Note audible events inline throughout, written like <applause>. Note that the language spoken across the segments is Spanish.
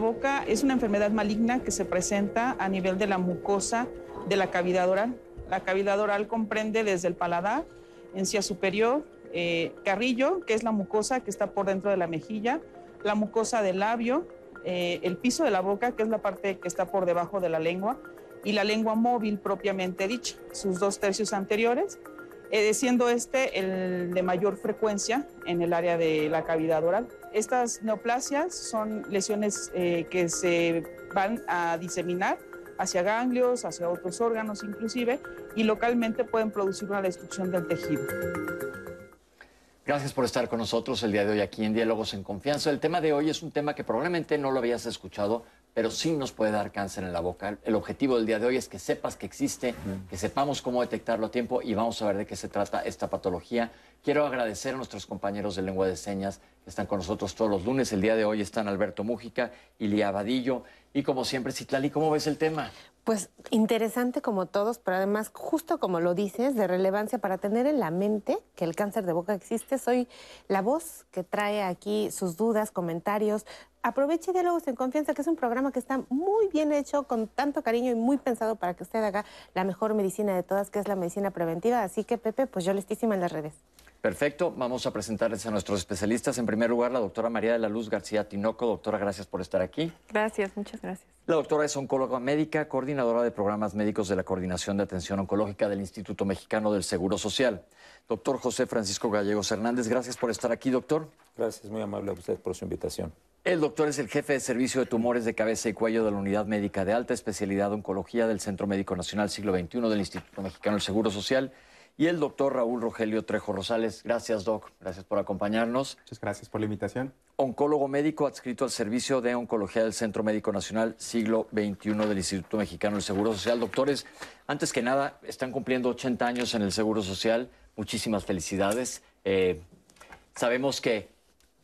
boca es una enfermedad maligna que se presenta a nivel de la mucosa de la cavidad oral. La cavidad oral comprende desde el paladar, encía superior, eh, carrillo, que es la mucosa que está por dentro de la mejilla, la mucosa del labio, eh, el piso de la boca, que es la parte que está por debajo de la lengua, y la lengua móvil propiamente dicha, sus dos tercios anteriores, eh, siendo este el de mayor frecuencia en el área de la cavidad oral. Estas neoplasias son lesiones eh, que se van a diseminar hacia ganglios, hacia otros órganos inclusive, y localmente pueden producir una destrucción del tejido. Gracias por estar con nosotros el día de hoy aquí en Diálogos en Confianza. El tema de hoy es un tema que probablemente no lo habías escuchado, pero sí nos puede dar cáncer en la boca. El objetivo del día de hoy es que sepas que existe, que sepamos cómo detectarlo a tiempo y vamos a ver de qué se trata esta patología. Quiero agradecer a nuestros compañeros de lengua de señas que están con nosotros todos los lunes. El día de hoy están Alberto Mújica, Ilia Vadillo y como siempre, Citlali, ¿cómo ves el tema? Pues interesante como todos, pero además, justo como lo dices, de relevancia para tener en la mente que el cáncer de boca existe. Soy la voz que trae aquí sus dudas, comentarios. Aproveche Diálogos en Confianza, que es un programa que está muy bien hecho, con tanto cariño y muy pensado para que usted haga la mejor medicina de todas, que es la medicina preventiva. Así que, Pepe, pues yo listísima en las redes. Perfecto, vamos a presentarles a nuestros especialistas. En primer lugar, la doctora María de la Luz García Tinoco. Doctora, gracias por estar aquí. Gracias, muchas gracias. La doctora es oncóloga médica, coordinadora de programas médicos de la Coordinación de Atención Oncológica del Instituto Mexicano del Seguro Social. Doctor José Francisco Gallegos Hernández, gracias por estar aquí, doctor. Gracias, muy amable a usted por su invitación. El doctor es el jefe de servicio de tumores de cabeza y cuello de la Unidad Médica de Alta Especialidad Oncología del Centro Médico Nacional Siglo XXI del Instituto Mexicano del Seguro Social y el doctor Raúl Rogelio Trejo Rosales. Gracias, doc. Gracias por acompañarnos. Muchas gracias por la invitación. Oncólogo médico adscrito al Servicio de Oncología del Centro Médico Nacional Siglo XXI del Instituto Mexicano del Seguro Social. Doctores, antes que nada, están cumpliendo 80 años en el Seguro Social. Muchísimas felicidades. Eh, sabemos que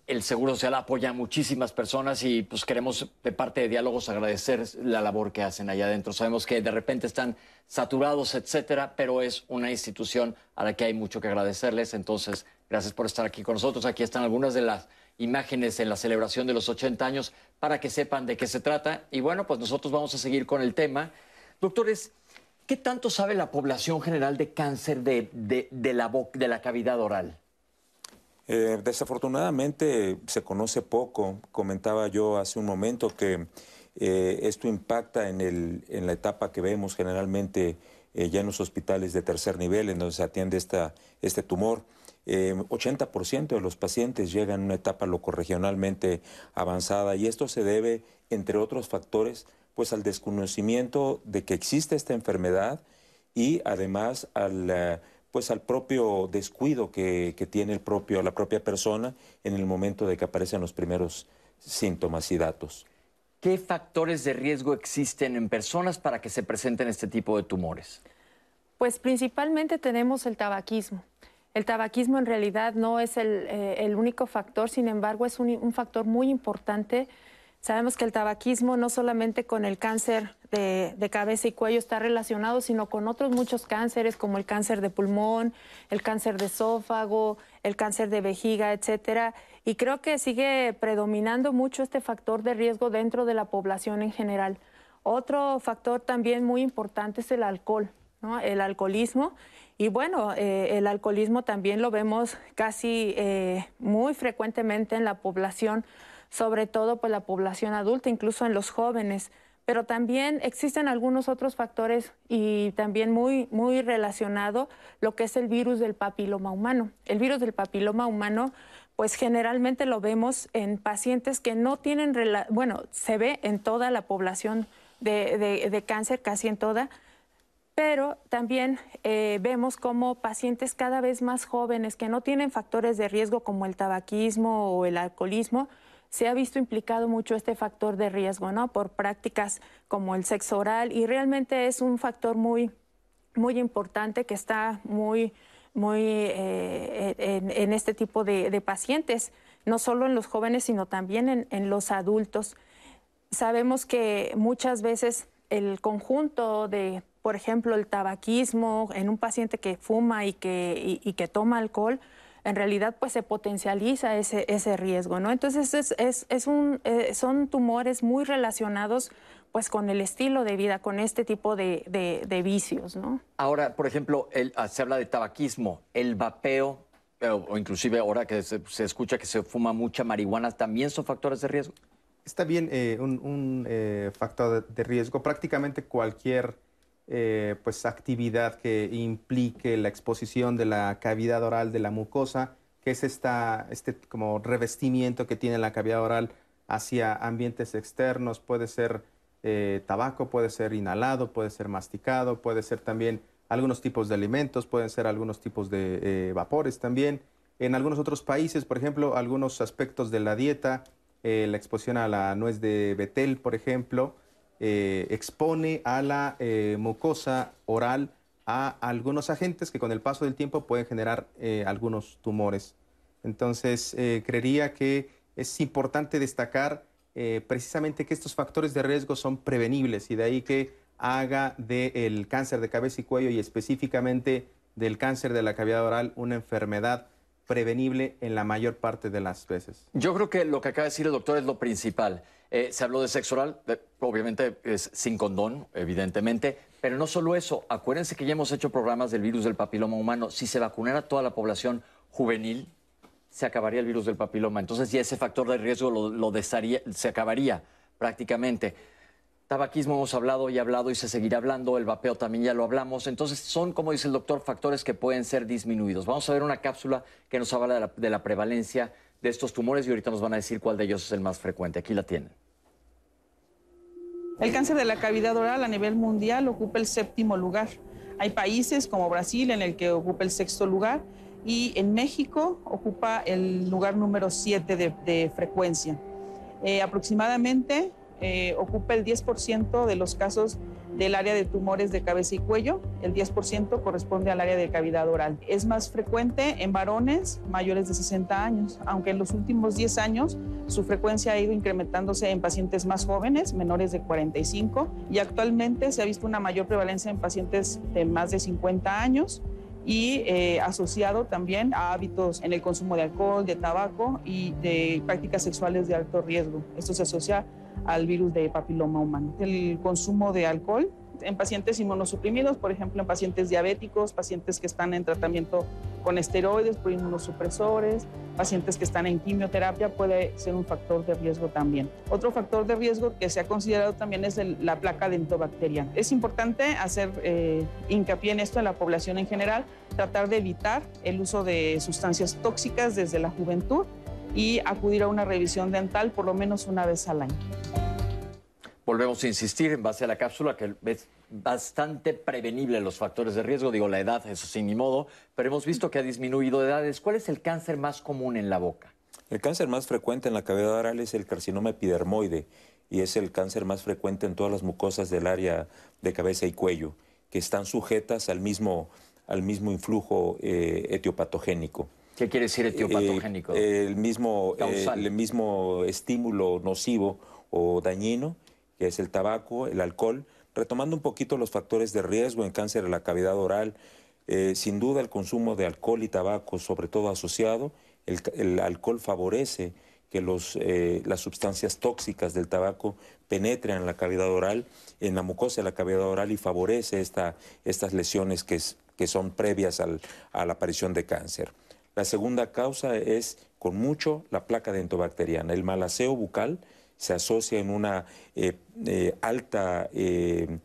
el Seguro Social apoya a muchísimas personas y pues queremos de parte de Diálogos agradecer la labor que hacen allá adentro. Sabemos que de repente están saturados, etcétera, pero es una institución a la que hay mucho que agradecerles. Entonces, gracias por estar aquí con nosotros. Aquí están algunas de las imágenes en la celebración de los 80 años para que sepan de qué se trata. Y bueno, pues nosotros vamos a seguir con el tema. Doctores, ¿qué tanto sabe la población general de cáncer de, de de la cavidad oral? Eh, desafortunadamente se conoce poco. Comentaba yo hace un momento que eh, esto impacta en, el, en, la etapa que vemos generalmente eh, ya en los hospitales de tercer nivel, en donde se atiende esta, este tumor. 80% de los pacientes llegan a una etapa locorregionalmente avanzada y esto se debe, entre otros factores, pues al desconocimiento de que existe esta enfermedad y además al pues al propio descuido que, tiene el propio, la propia persona en el momento de que aparecen los primeros síntomas y datos. ¿Qué factores de riesgo existen en personas para que se presenten este tipo de tumores? Pues principalmente tenemos el tabaquismo. El tabaquismo en realidad no es el, eh, único factor, sin embargo es un factor muy importante Sabemos que el tabaquismo no solamente con el cáncer de, cabeza y cuello está relacionado, sino con otros muchos cánceres como el cáncer de pulmón, el cáncer de esófago, el cáncer de vejiga, etcétera. Y creo que sigue predominando mucho este factor de riesgo dentro de la población en general. Otro factor también muy importante es el alcohol, el alcoholismo. Y bueno, eh, el alcoholismo también lo vemos casi eh, muy frecuentemente en la población sobre todo pues la población adulta, incluso en los jóvenes. Pero también existen algunos otros factores y también muy, muy relacionado lo que es el virus del papiloma humano. El virus del papiloma humano, pues generalmente lo vemos en pacientes que no tienen, bueno, se ve en toda la población de, cáncer, casi en toda, pero también eh, vemos como pacientes cada vez más jóvenes que no tienen factores de riesgo como el tabaquismo o el alcoholismo, se ha visto implicado mucho este factor de riesgo, ¿no? Por prácticas como el sexo oral y realmente es un factor muy, muy importante que está muy, muy eh, en, este tipo de, pacientes, no solo en los jóvenes, sino también en, los adultos. Sabemos que muchas veces el conjunto de, por ejemplo, el tabaquismo en un paciente que fuma y que, y que toma alcohol, en realidad pues se potencializa ese, ese riesgo, ¿no? Entonces es, es, es un, eh, son tumores muy relacionados pues con el estilo de vida, con este tipo de, de, vicios, ¿no? Ahora, por ejemplo, el, ah, se habla de tabaquismo, el vapeo, eh, o, inclusive ahora que se, escucha que se fuma mucha marihuana, ¿también son factores de riesgo? Está bien eh, un, un factor de riesgo. Prácticamente cualquier eh, pues actividad que implique la exposición de la cavidad oral de la mucosa, que es esta, este como revestimiento que tiene la cavidad oral hacia ambientes externos, puede ser eh, tabaco, puede ser inhalado, puede ser masticado, puede ser también algunos tipos de alimentos, pueden ser algunos tipos de eh, vapores también. En algunos otros países, por ejemplo, algunos aspectos de la dieta, la exposición a la nuez de betel, por ejemplo, eh, expone a la eh, mucosa oral a algunos agentes que con el paso del tiempo pueden generar eh, algunos tumores. Entonces, creería que es importante destacar precisamente que estos factores de riesgo son prevenibles y de ahí que haga del cáncer de cabeza y cuello y específicamente del cáncer de la cavidad oral una enfermedad prevenible en la mayor parte de las veces. Yo creo que lo que acaba de decir el doctor es lo principal. Eh, se habló de sexo oral, obviamente es sin condón, evidentemente, pero no solo eso. Acuérdense que ya hemos hecho programas del virus del papiloma humano. Si se vacunara toda la población juvenil, se acabaría el virus del papiloma. Entonces ya ese factor de riesgo lo, se acabaría prácticamente. Tabaquismo hemos hablado y hablado y se seguirá hablando, el vapeo también ya lo hablamos. Entonces son, como dice el doctor, factores que pueden ser disminuidos. Vamos a ver una cápsula que nos habla de la prevalencia de estos tumores y ahorita nos van a decir cuál de ellos es el más frecuente. Aquí la tienen. El cáncer de la cavidad oral a nivel mundial ocupa el séptimo lugar. Hay países como Brasil en el que ocupa el sexto lugar y en México ocupa el lugar número siete de, frecuencia. Eh, aproximadamente eh, ocupa el 10% de los casos del área de tumores de cabeza y cuello, el 10% corresponde al área de cavidad oral. Es más frecuente en varones mayores de 60 años, aunque en los últimos 10 años su frecuencia ha ido incrementándose en pacientes más jóvenes, menores de 45, y actualmente se ha visto una mayor prevalencia en pacientes de más de 50 años y eh, asociado también a hábitos en el consumo de alcohol, de tabaco y de prácticas sexuales de alto riesgo. Esto se asocia al virus de papiloma humano. El consumo de alcohol en pacientes inmunosuprimidos, por ejemplo, en pacientes diabéticos, pacientes que están en tratamiento con esteroides por inmunosupresores, pacientes que están en quimioterapia, puede ser un factor de riesgo también. Otro factor de riesgo que se ha considerado también es la placa dentobacteriana. Es importante hacer eh, hincapié en esto en la población en general, tratar de evitar el uso de sustancias tóxicas desde la juventud y acudir a una revisión dental por lo menos una vez al año. Volvemos a insistir en base a la cápsula que es bastante prevenible los factores de riesgo, digo la edad, eso sin ni modo, pero hemos visto que ha disminuido de edades. ¿Cuál es el cáncer más común en la boca? El cáncer más frecuente en la cavidad oral es el carcinoma epidermoide y es el cáncer más frecuente en todas las mucosas del área de cabeza y cuello, que están sujetas al mismo, al mismo influjo eh, etiopatogénico. ¿Qué quiere decir etiopatogénico? Eh, el, mismo, eh, el mismo estímulo nocivo o dañino que es el tabaco, el alcohol, retomando un poquito los factores de riesgo en cáncer de la cavidad oral, eh, sin duda el consumo de alcohol y tabaco, sobre todo asociado, el, alcohol favorece que los, eh, las sustancias tóxicas del tabaco penetren en la cavidad oral, en la mucosa de la cavidad oral y favorece esta, estas lesiones que, que son previas al, a la aparición de cáncer. La segunda causa es con mucho la placa dentobacteriana, el mal aseo bucal, se asocia en una eh, eh, alta eh,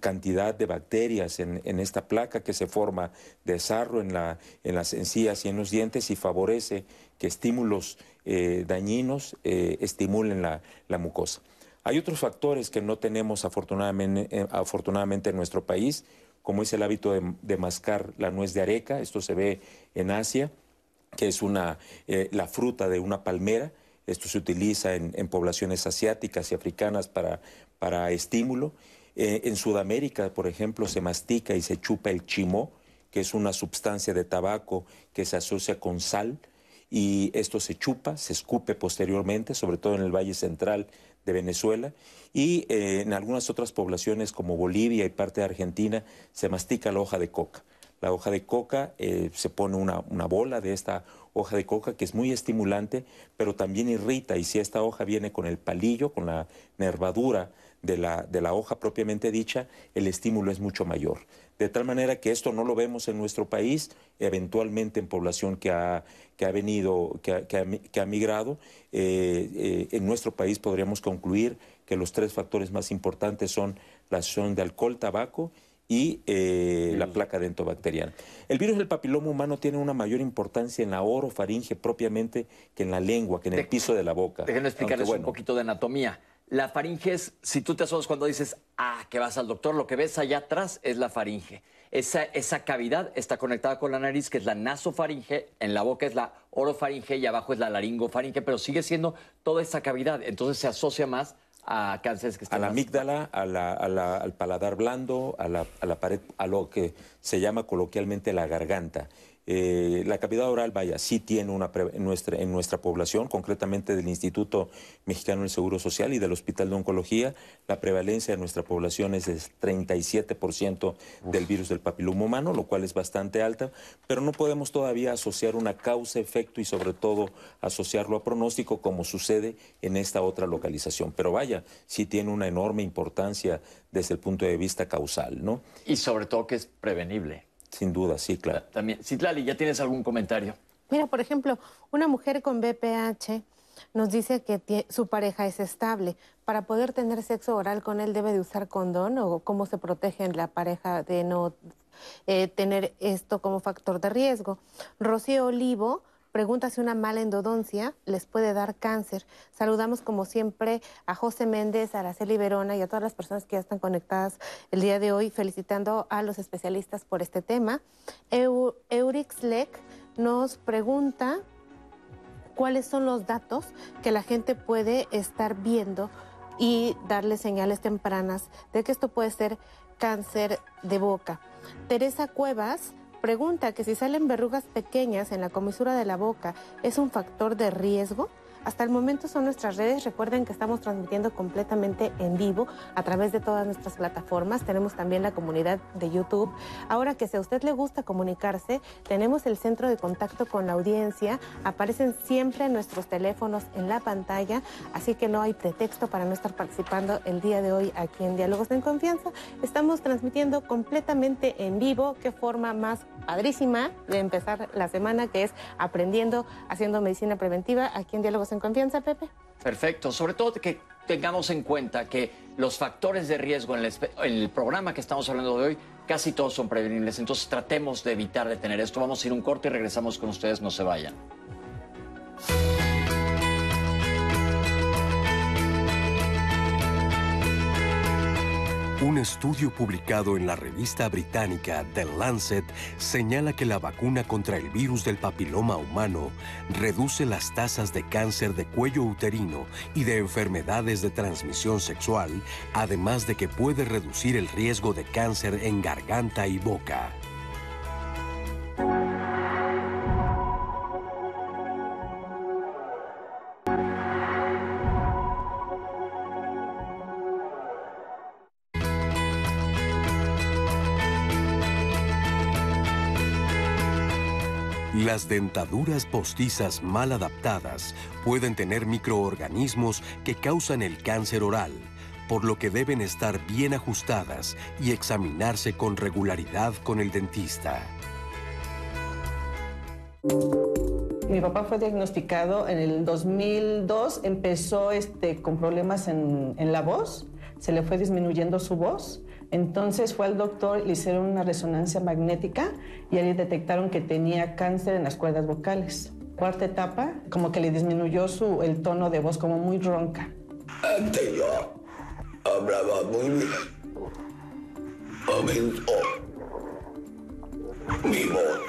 cantidad de bacterias en, esta placa que se forma de sarro en, la, en, las encías y en los dientes y favorece que estímulos dañinos estimulen la, mucosa. Hay otros factores que no tenemos afortunadamente, afortunadamente en nuestro país, como es el hábito de, mascar la nuez de areca, esto se ve en Asia, que es una, la fruta de una palmera, esto se utiliza en, poblaciones asiáticas y africanas para, para estímulo. Eh, en Sudamérica, por ejemplo, se mastica y se chupa el chimó, que es una sustancia de tabaco que se asocia con sal, y esto se chupa, se escupe posteriormente, sobre todo en el Valle Central de Venezuela, y eh, en algunas otras poblaciones como Bolivia y parte de Argentina se mastica la hoja de coca. La hoja de coca eh, se pone una, una bola de esta hoja de coca que es muy estimulante, pero también irrita. Y si esta hoja viene con el palillo, con la nervadura de la, de la hoja propiamente dicha, el estímulo es mucho mayor. De tal manera que esto no lo vemos en nuestro país, eventualmente en población que ha, que ha venido, que ha, que ha, migrado. Eh, eh, en nuestro país podríamos concluir que los tres factores más importantes son la acción de alcohol, tabaco y eh, la placa dentobacteriana. El virus del papiloma humano tiene una mayor importancia en la orofaringe propiamente que en la lengua, que en el piso de la boca. Déjenme explicarles un poquito de anatomía. La faringe es, si tú te asomas cuando dices, ah, que vas al doctor, lo que ves allá atrás es la faringe. Esa, esa cavidad está conectada con la nariz, que es la nasofaringe, en la boca es la orofaringe y abajo es la laringofaringe, pero sigue siendo toda esa cavidad. Entonces se asocia más a cánceres que están A la amígdala, al paladar blando, a la, a la pared, a lo que se llama coloquialmente la garganta. Eh, la cavidad oral, vaya, sí tiene una en nuestra, en nuestra población, concretamente del Instituto Mexicano del Seguro Social y del Hospital de Oncología, la prevalencia de nuestra población es de 37% del virus del papiloma humano, lo cual es bastante alta, pero no podemos todavía asociar una causa-efecto y sobre todo asociarlo a pronóstico como sucede en esta otra localización. Pero vaya, sí tiene una enorme importancia desde el punto de vista causal, ¿no? Y sobre todo que es prevenible. Sin duda, sí, claro. También. Citlali, ¿ya tienes algún comentario? Mira, por ejemplo, una mujer con BPH nos dice que su pareja es estable. Para poder tener sexo oral con él debe de usar condón o cómo se protege en la pareja de no eh, tener esto como factor de riesgo. Rocío Olivo pregunta si una mala endodoncia les puede dar cáncer. Saludamos como siempre a José Méndez, a Araceli Verona y a todas las personas que ya están conectadas el día de hoy, felicitando a los especialistas por este tema. Eurix nos pregunta cuáles son los datos que la gente puede estar viendo y darle señales tempranas de que esto puede ser cáncer de boca. Teresa Cuevas pregunta que si salen verrugas pequeñas en la comisura de la boca, ¿es un factor de riesgo? Hasta el momento son nuestras redes. Recuerden que estamos transmitiendo completamente en vivo a través de todas nuestras plataformas. Tenemos también la comunidad de YouTube. Ahora que si a usted le gusta comunicarse, tenemos el centro de contacto con la audiencia. Aparecen siempre nuestros teléfonos en la pantalla, así que no hay pretexto para no estar participando el día de hoy aquí en Diálogos en Confianza. Estamos transmitiendo completamente en vivo. Qué forma más padrísima de empezar la semana, que es aprendiendo, haciendo medicina preventiva aquí en Diálogos en Confianza, Pepe. Perfecto, sobre todo que tengamos en cuenta que los factores de riesgo en el, programa que estamos hablando de hoy, casi todos son prevenibles, entonces tratemos de evitar de tener esto. Vamos a ir un corte y regresamos con ustedes, no se vayan. Un estudio publicado en la revista británica The Lancet señala que la vacuna contra el virus del papiloma humano reduce las tasas de cáncer de cuello uterino y de enfermedades de transmisión sexual, además de que puede reducir el riesgo de cáncer en garganta y boca. Las dentaduras postizas mal adaptadas pueden tener microorganismos que causan el cáncer oral, por lo que deben estar bien ajustadas y examinarse con regularidad con el dentista. Mi papá fue diagnosticado en el 2002, empezó este, con problemas en, en la voz, se le fue disminuyendo su voz entonces fue al doctor, le hicieron una resonancia magnética y ahí detectaron que tenía cáncer en las cuerdas vocales. Cuarta etapa, como que le disminuyó su, el tono de voz como muy ronca. Antes yo hablaba muy bien. Comenzó mi voz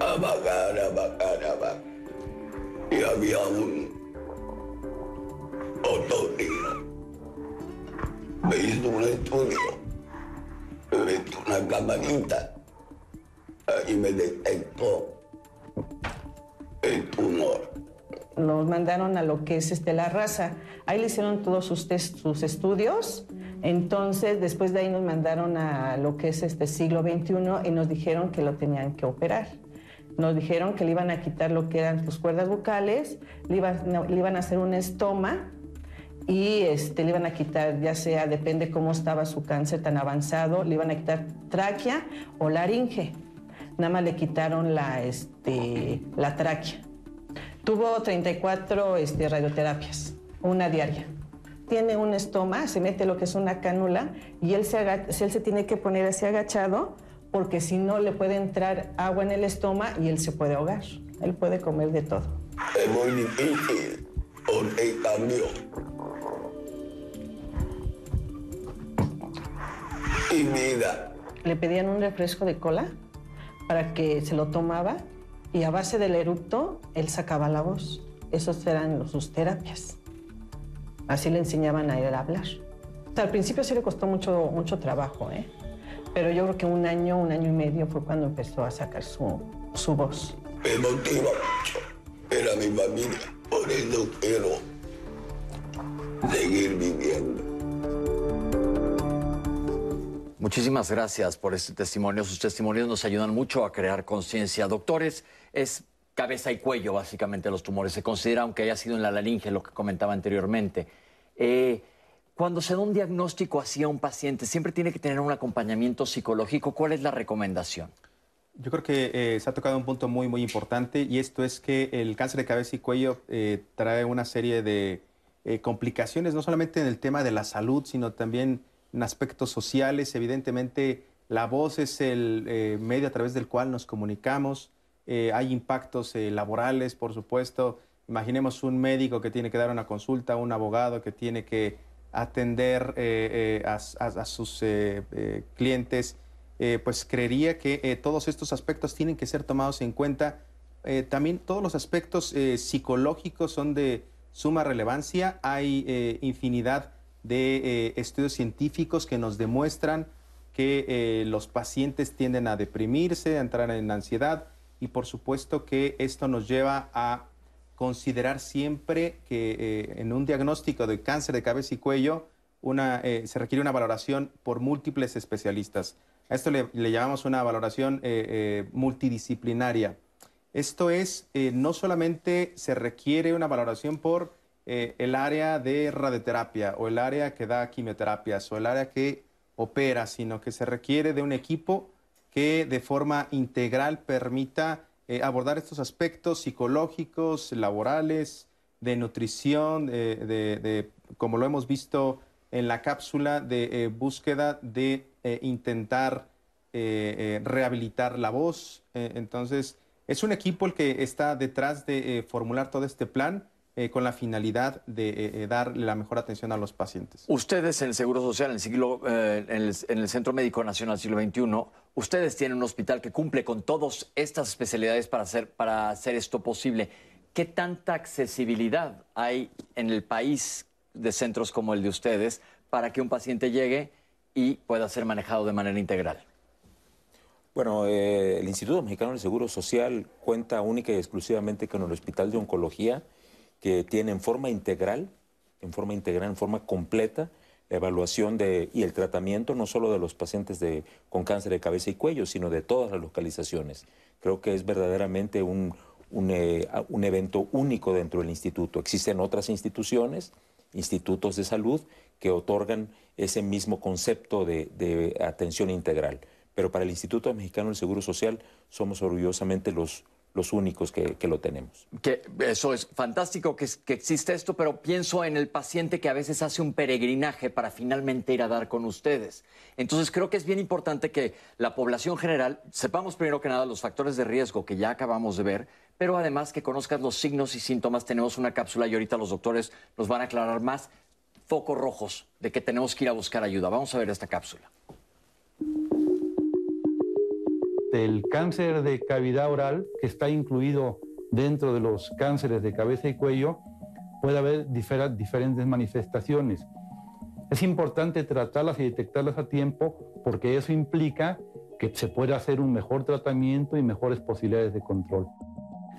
a bajar, a bajar, a. Y había un otorrino me hizo un estudio, me metió una camarita y me detectó el tumor. Nos mandaron a lo que es este, la raza. Ahí le hicieron todos sus, sus estudios, Entonces, después de ahí nos mandaron a lo que es este siglo XXI y nos dijeron que lo tenían que operar. Nos dijeron que le iban a quitar lo que eran sus cuerdas vocales, le iban, le iban a hacer un estoma y este, le iban a quitar, ya sea, depende cómo estaba su cáncer tan avanzado, le iban a quitar tráquea o laringe. Nada más le quitaron la, este, la tráquea. Tuvo 34 este, radioterapias, una diaria. Tiene un estoma, se mete lo que es una cánula y él se, él se tiene que poner así agachado porque si no le puede entrar agua en el estoma y él se puede ahogar. Él puede comer de todo. Es muy difícil porque cambió. Y vida. Le pedían un refresco de cola para que se lo tomaba y a base del eructo él sacaba la voz. Esas eran sus terapias. Así le enseñaban a él a hablar. O sea, al principio sí le costó mucho, mucho trabajo, ¿eh? pero yo creo que un año, un año y medio fue cuando empezó a sacar su, su voz. Me motiva mucho. Era mi familia. Por eso quiero seguir viviendo. Muchísimas gracias por este testimonio. Sus testimonios nos ayudan mucho a crear conciencia. Doctores, es cabeza y cuello básicamente los tumores. Se considera, aunque haya sido en la laringe, lo que comentaba anteriormente. Eh, cuando se da un diagnóstico así a un paciente, siempre tiene que tener un acompañamiento psicológico. ¿Cuál es la recomendación? Yo creo que eh, se ha tocado un punto muy, muy importante y esto es que el cáncer de cabeza y cuello eh, trae una serie de complicaciones, no solamente en el tema de la salud, sino también en aspectos sociales. Evidentemente, la voz es el eh, medio a través del cual nos comunicamos. Eh, hay impactos eh, laborales, por supuesto. Imaginemos un médico que tiene que dar una consulta, un abogado que tiene que atender a, a- sus clientes pues creería que todos estos aspectos tienen que ser tomados en cuenta. También todos los aspectos psicológicos son de suma relevancia. Hay infinidad de eh, estudios científicos que nos demuestran que eh, los pacientes tienden a deprimirse, a entrar en ansiedad y por supuesto que esto nos lleva a considerar siempre que eh, en un diagnóstico de cáncer de cabeza y cuello una, eh, se requiere una valoración por múltiples especialistas. A esto le, le llamamos una valoración eh, eh, multidisciplinaria. Esto es, eh, no solamente se requiere una valoración por eh, el área de radioterapia o el área que da quimioterapias o el área que opera, sino que se requiere de un equipo que de forma integral permita eh, abordar estos aspectos psicológicos, laborales, de nutrición, de, de- de, como lo hemos visto en la cápsula, de eh, búsqueda de eh, intentar eh, eh, rehabilitar la voz. Eh, entonces, es un equipo el que está detrás de eh, formular todo este plan eh, con la finalidad de eh, eh, dar la mejor atención a los pacientes. Ustedes en el Seguro Social, en el, siglo, eh, en el, en el Centro Médico Nacional Siglo XXI, ustedes tienen un hospital que cumple con todas estas especialidades para hacer, para hacer esto posible. ¿Qué tanta accesibilidad hay en el país de centros como el de ustedes para que un paciente llegue y pueda ser manejado de manera integral? Bueno, eh, el Instituto Mexicano del Seguro Social cuenta única y exclusivamente con el Hospital de Oncología, que tiene en forma integral, en forma integral, en forma completa, la evaluación de, y el tratamiento no solo de los pacientes de, con cáncer de cabeza y cuello, sino de todas las localizaciones. Creo que es verdaderamente un, un, eh, evento único dentro del instituto. Existen otras instituciones, institutos de salud, que otorgan ese mismo concepto de atención integral. Pero para el Instituto Mexicano del Seguro Social somos orgullosamente los, los únicos que, lo tenemos. Eso es fantástico que, que existe esto, pero pienso en el paciente que a veces hace un peregrinaje para finalmente ir a dar con ustedes. Entonces creo que es bien importante que la población general sepamos primero que nada los factores de riesgo que ya acabamos de ver, pero además que conozcas los signos y síntomas. Tenemos una cápsula y ahorita los doctores nos van a aclarar más focos rojos de que tenemos que ir a buscar ayuda. Vamos a ver esta cápsula. El cáncer de cavidad oral, que está incluido dentro de los cánceres de cabeza y cuello, puede haber difer- diferentes manifestaciones. Es importante tratarlas y detectarlas a tiempo porque eso implica que se puede hacer un mejor tratamiento y mejores posibilidades de control.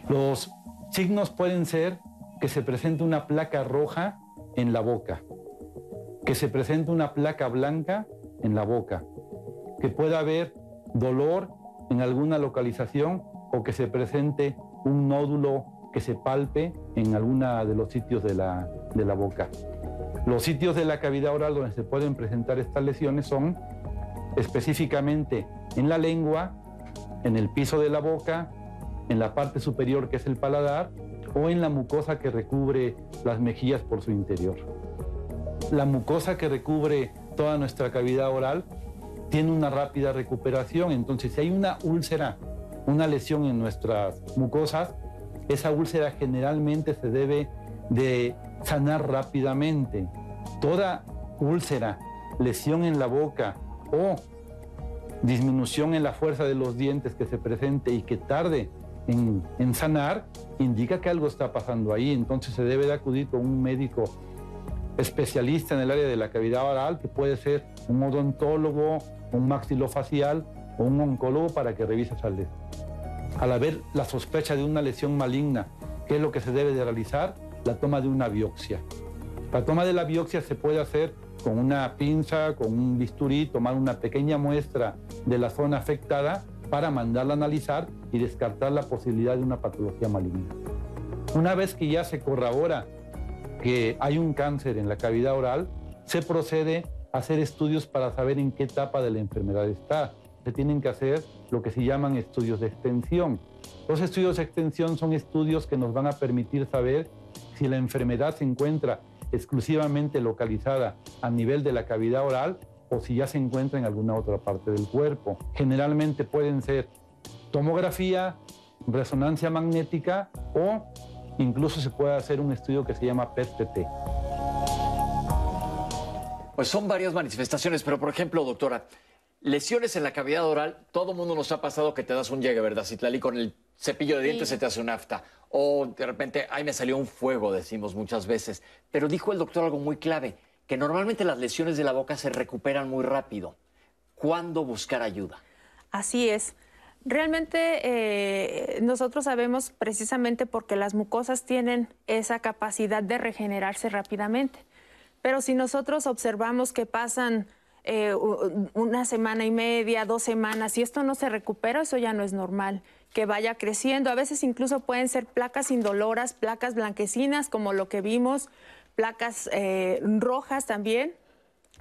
Los signos pueden ser que se presente una placa roja en la boca, que se presente una placa blanca en la boca, que pueda haber dolor en alguna localización o que se presente un nódulo que se palpe en alguna de los sitios de la, de la boca. Los sitios de la cavidad oral donde se pueden presentar estas lesiones son específicamente en la lengua, en el piso de la boca, en la parte superior que es el paladar o en la mucosa que recubre las mejillas por su interior. La mucosa que recubre toda nuestra cavidad oral tiene una rápida recuperación, entonces si hay una úlcera, una lesión en nuestras mucosas, esa úlcera generalmente se debe de sanar rápidamente. Toda úlcera, lesión en la boca o disminución en la fuerza de los dientes que se presente y que tarde en, en, sanar, indica que algo está pasando ahí. Entonces se debe de acudir con un médico especialista en el área de la cavidad oral, que puede ser un odontólogo, un maxilofacial o un oncólogo para que revise esa lesión. Al haber la sospecha de una lesión maligna, ¿qué es lo que se debe de realizar? La toma de una biopsia. La toma de la biopsia se puede hacer con una pinza, con un bisturí, tomar una pequeña muestra de la zona afectada para mandarla a analizar y descartar la posibilidad de una patología maligna. Una vez que ya se corrobora que hay un cáncer en la cavidad oral, se procede a hacer estudios para saber en qué etapa de la enfermedad está. Se tienen que hacer lo que se llaman estudios de extensión. Los estudios de extensión son estudios que nos van a permitir saber si la enfermedad se encuentra exclusivamente localizada a nivel de la cavidad oral o si ya se encuentra en alguna otra parte del cuerpo. Generalmente pueden ser tomografía, resonancia magnética o incluso se puede hacer un estudio que se llama PET-CT. Pues son varias manifestaciones, pero por ejemplo, doctora, lesiones en la cavidad oral, todo el mundo nos ha pasado que te das un llegue, ¿verdad? Citlali, con el cepillo de dientes se te hace un afta. O de repente, ay, me salió un fuego, decimos muchas veces. Pero dijo el doctor algo muy clave, que normalmente las lesiones de la boca se recuperan muy rápido. ¿Cuándo buscar ayuda? Así es. Realmente eh, nosotros sabemos precisamente porque las mucosas tienen esa capacidad de regenerarse rápidamente. Pero si nosotros observamos que pasan eh, una semana y media, dos semanas, y esto no se recupera, eso ya no es normal que vaya creciendo. A veces incluso pueden ser placas indoloras, placas blanquecinas, como lo que vimos, placas eh, rojas también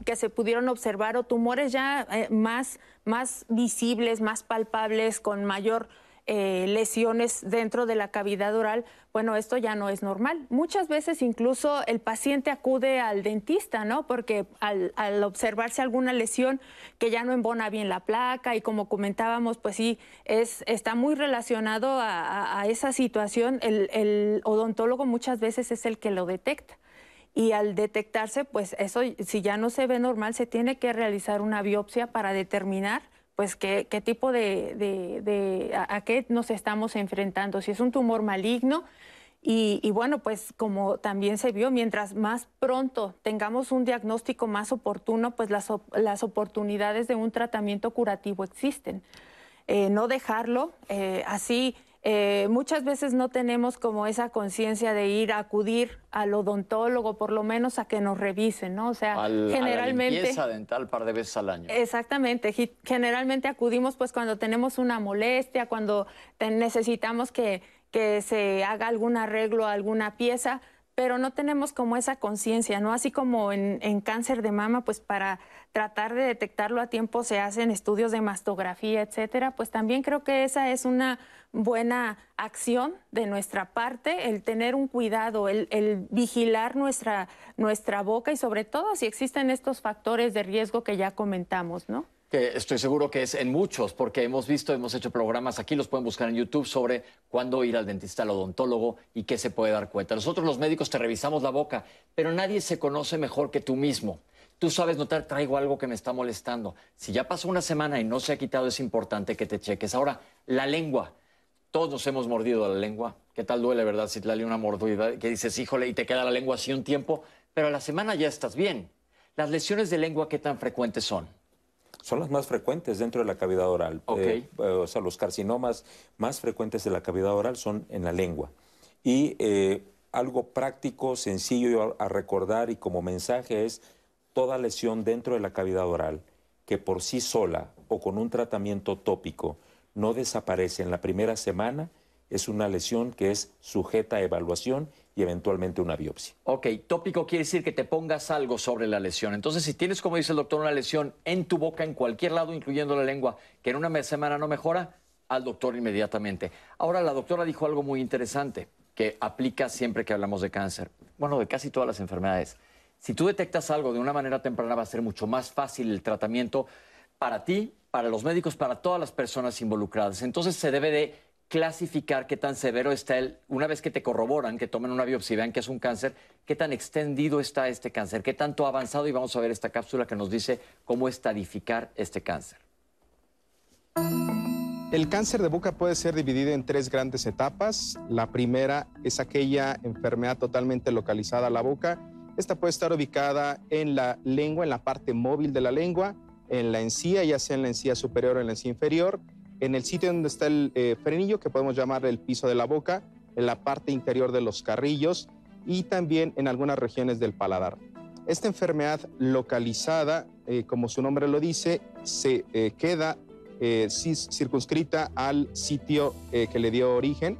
que se pudieron observar o tumores ya eh, más, más visibles, más palpables, con mayor eh, lesiones dentro de la cavidad oral, bueno, esto ya no es normal. Muchas veces incluso el paciente acude al dentista, ¿no? Porque al, observarse alguna lesión que ya no embona bien la placa y como comentábamos, pues sí, es, está muy relacionado a, esa situación. el odontólogo muchas veces es el que lo detecta y al detectarse, pues eso, si ya no se ve normal, se tiene que realizar una biopsia para determinar pues qué, qué tipo de, a, qué nos estamos enfrentando, si es un tumor maligno. Y, y, bueno, pues como también se vio, mientras más pronto tengamos un diagnóstico más oportuno, pues las, las oportunidades de un tratamiento curativo existen. Eh, no dejarlo eh, así eh, muchas veces no tenemos como esa conciencia de ir a acudir al odontólogo, por lo menos a que nos revisen, ¿no? O sea, generalmente... A la limpieza dental par de veces al año. Exactamente. Generalmente acudimos pues cuando tenemos una molestia, cuando necesitamos que, que se haga algún arreglo a alguna pieza, pero no tenemos como esa conciencia, ¿no? Así como en, en, cáncer de mama, pues para tratar de detectarlo a tiempo se hacen estudios de mastografía, etcétera, pues también creo que esa es una buena acción de nuestra parte, el tener un cuidado, el, vigilar nuestra, nuestra boca y sobre todo si existen estos factores de riesgo que ya comentamos, ¿no? Estoy seguro que es en muchos, porque hemos visto, hemos hecho programas aquí, los pueden buscar en YouTube sobre cuándo ir al dentista, al odontólogo y qué se puede dar cuenta. Nosotros los médicos te revisamos la boca, pero nadie se conoce mejor que tú mismo. Tú sabes notar, traigo algo que me está molestando. Si ya pasó una semana y no se ha quitado, es importante que te cheques. Ahora, la lengua. Todos nos hemos mordido la lengua. ¿Qué tal duele, verdad? Si te da una mordida, que dices, híjole, y te queda la lengua así un tiempo, pero a la semana ya estás bien. ¿Las lesiones de lengua qué tan frecuentes son? Son las más frecuentes dentro de la cavidad oral. Eh, eh, o sea, los carcinomas más frecuentes de la cavidad oral son en la lengua. Y eh, algo práctico, sencillo a recordar y como mensaje es toda lesión dentro de la cavidad oral que por sí sola o con un tratamiento tópico no desaparece en la primera semana, es una lesión que es sujeta a evaluación y eventualmente una biopsia. Ok, tópico quiere decir que te pongas algo sobre la lesión. Entonces, si tienes, como dice el doctor, una lesión en tu boca, en cualquier lado, incluyendo la lengua, que en una semana no mejora, al doctor inmediatamente. Ahora, la doctora dijo algo muy interesante que aplica siempre que hablamos de cáncer. Bueno, de casi todas las enfermedades. Si tú detectas algo de una manera temprana, va a ser mucho más fácil el tratamiento para ti, para los médicos, para todas las personas involucradas. Entonces, se debe de clasificar qué tan severo está el, una vez que te corroboran, que tomen una biopsia y vean que es un cáncer, qué tan extendido está este cáncer, qué tanto ha avanzado y vamos a ver esta cápsula que nos dice cómo estadificar este cáncer. El cáncer de boca puede ser dividido en tres grandes etapas. La primera es aquella enfermedad totalmente localizada a la boca. Esta puede estar ubicada en la lengua, en la parte móvil de la lengua, en la encía, ya sea en la encía superior o en la encía inferior en el sitio donde está el eh, frenillo, que podemos llamar el piso de la boca, en la parte interior de los carrillos y también en algunas regiones del paladar. Esta enfermedad localizada, eh, como su nombre lo dice, se eh, queda circunscrita al sitio que le dio origen.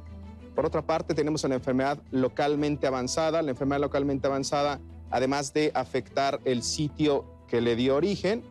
Por otra parte, tenemos una enfermedad localmente avanzada. La enfermedad localmente avanzada, además de afectar el sitio que le dio origen,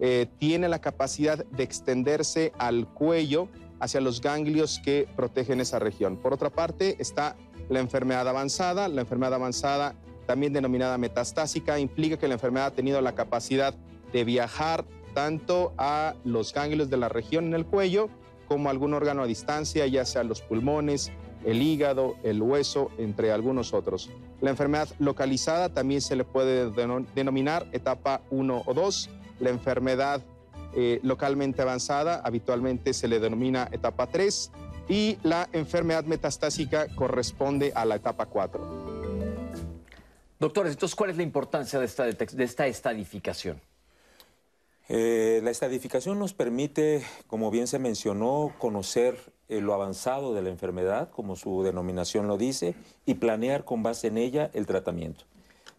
eh, tiene la capacidad de extenderse al cuello hacia los ganglios que protegen esa región. Por otra parte, está la enfermedad avanzada. La enfermedad avanzada, también denominada metastásica, implica que la enfermedad ha tenido la capacidad de viajar tanto a los ganglios de la región en el cuello como a algún órgano a distancia, ya sea los pulmones, el hígado, el hueso, entre algunos otros. La enfermedad localizada también se le puede denominar etapa 1 o 2 la enfermedad eh, localmente avanzada habitualmente se le denomina etapa 3 y la enfermedad metastásica corresponde a la etapa 4. Doctores, entonces, ¿cuál es la importancia de esta, de esta estadificación? Eh, la estadificación nos permite, como bien se mencionó, conocer eh, lo avanzado de la enfermedad, como su denominación lo dice, y planear con base en ella el tratamiento.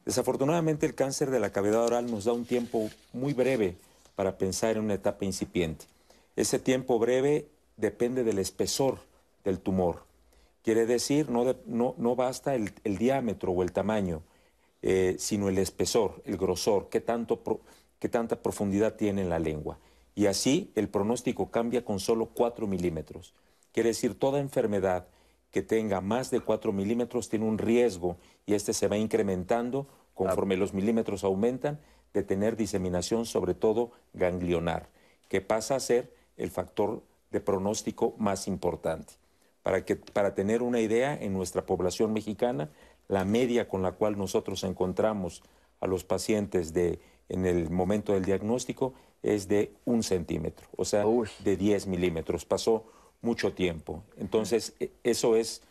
Desafortunadamente el cáncer de la cavidad oral nos da un tiempo muy breve para pensar en una etapa incipiente. Ese tiempo breve depende del espesor del tumor. Quiere decir, no, no, basta el, diámetro o el tamaño, eh, sino el espesor, el grosor, qué, tanto, qué tanta profundidad tiene en la lengua. Y así el pronóstico cambia con solo 4 milímetros. Quiere decir, toda enfermedad que tenga más de 4 milímetros tiene un riesgo y este se va incrementando conforme los milímetros aumentan de tener diseminación sobre todo ganglionar, que pasa a ser el factor de pronóstico más importante. Para, que, para tener una idea, en nuestra población mexicana, la media con la cual nosotros encontramos a los pacientes de, en el momento del diagnóstico es de un centímetro, o sea, de 10 milímetros. Pasó mucho tiempo. Entonces, e, eso es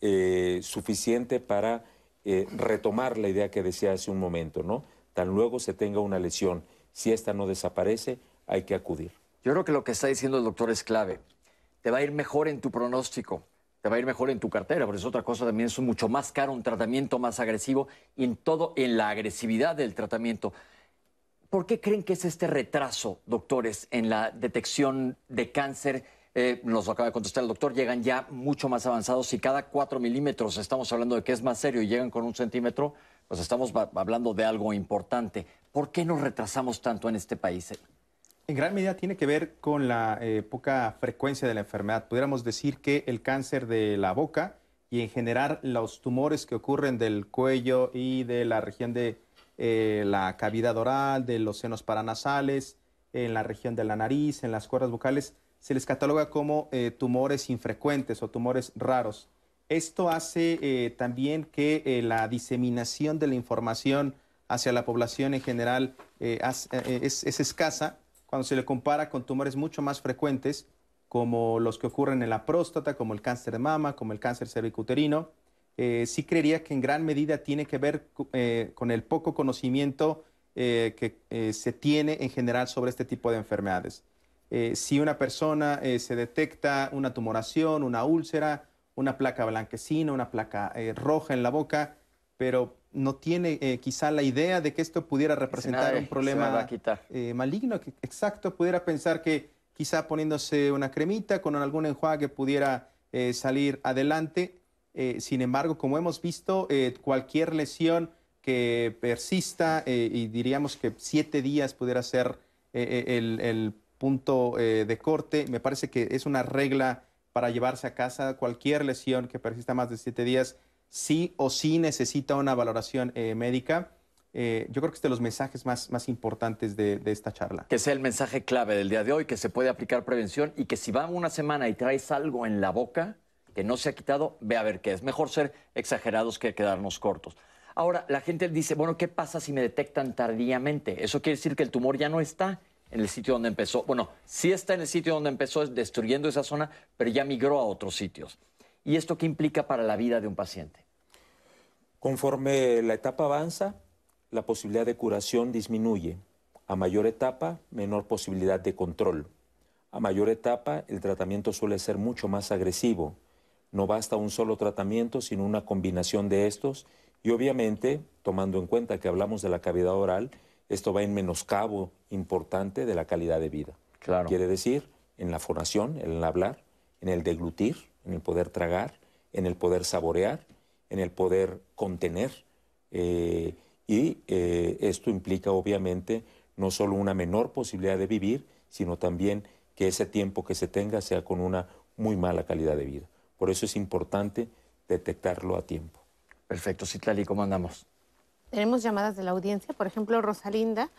eh, suficiente para eh, retomar la idea que decía hace un momento, ¿no? Tan luego se tenga una lesión, si esta no desaparece, hay que acudir. Yo creo que lo que está diciendo el doctor es clave. Te va a ir mejor en tu pronóstico, te va a ir mejor en tu cartera, pero es otra cosa también, es mucho más caro, un tratamiento más agresivo y en todo, en la agresividad del tratamiento. ¿Por qué creen que es este retraso, doctores, en la detección de cáncer? Eh, nos lo acaba de contestar el doctor, llegan ya mucho más avanzados. Si cada cuatro milímetros estamos hablando de que es más serio y llegan con un centímetro, pues estamos hablando de algo importante. ¿Por qué nos retrasamos tanto en este país? En gran medida tiene que ver con la eh, poca frecuencia de la enfermedad. Pudiéramos decir que el cáncer de la boca y en general los tumores que ocurren del cuello y de la región de eh, la cavidad oral, de los senos paranasales, en la región de la nariz, en las cuerdas vocales, se les cataloga como eh, tumores infrecuentes o tumores raros. Esto hace eh, también que eh, la diseminación de la información hacia la población en general es, escasa cuando se le compara con tumores mucho más frecuentes como los que ocurren en la próstata, como el cáncer de mama, como el cáncer cervicuterino. sí creería que en gran medida tiene que ver con el poco conocimiento que se tiene en general sobre este tipo de enfermedades. Eh, si una persona eh, se detecta una tumoración, una úlcera, una placa blanquecina, una placa eh, roja en la boca, pero no tiene quizá la idea de que esto pudiera representar un problema maligno. exacto, pudiera pensar que quizá poniéndose una cremita con algún enjuague pudiera salir adelante. sin embargo, como hemos visto, cualquier lesión que persista y diríamos que siete días pudiera ser el, el, punto de corte, me parece que es una regla para llevarse a casa cualquier lesión que persista más de siete días sí o sí necesita una valoración eh, médica. Eh, yo creo que es de los mensajes más, más importantes de, esta charla. Que sea el mensaje clave del día de hoy, que se puede aplicar prevención y que si va una semana y traes algo en la boca que no se ha quitado, ve a ver qué es. Mejor ser exagerados que quedarnos cortos. Ahora, la gente dice, bueno, ¿qué pasa si me detectan tardíamente? Eso quiere decir que el tumor ya no está en el sitio donde empezó. Bueno, sí está en el sitio donde empezó, destruyendo esa zona, pero ya migró a otros sitios. ¿Y esto qué implica para la vida de un paciente? Conforme la etapa avanza, la posibilidad de curación disminuye. A mayor etapa, menor posibilidad de control. A mayor etapa, el tratamiento suele ser mucho más agresivo. No basta un solo tratamiento, sino una combinación de estos. Y obviamente, tomando en cuenta que hablamos de la cavidad oral, esto va en menoscabo importante de la calidad de vida. Claro. Quiere decir, en la fonación, en el hablar, en el deglutir, en el poder tragar, en el poder saborear, en el poder contener. Eh, y eh, esto implica obviamente no solo una menor posibilidad de vivir, sino también que ese tiempo que se tenga sea con una muy mala calidad de vida. Por eso es importante detectarlo a tiempo. Perfecto, Citlali, ¿cómo andamos? Tenemos llamadas de la audiencia, por ejemplo, Rosalinda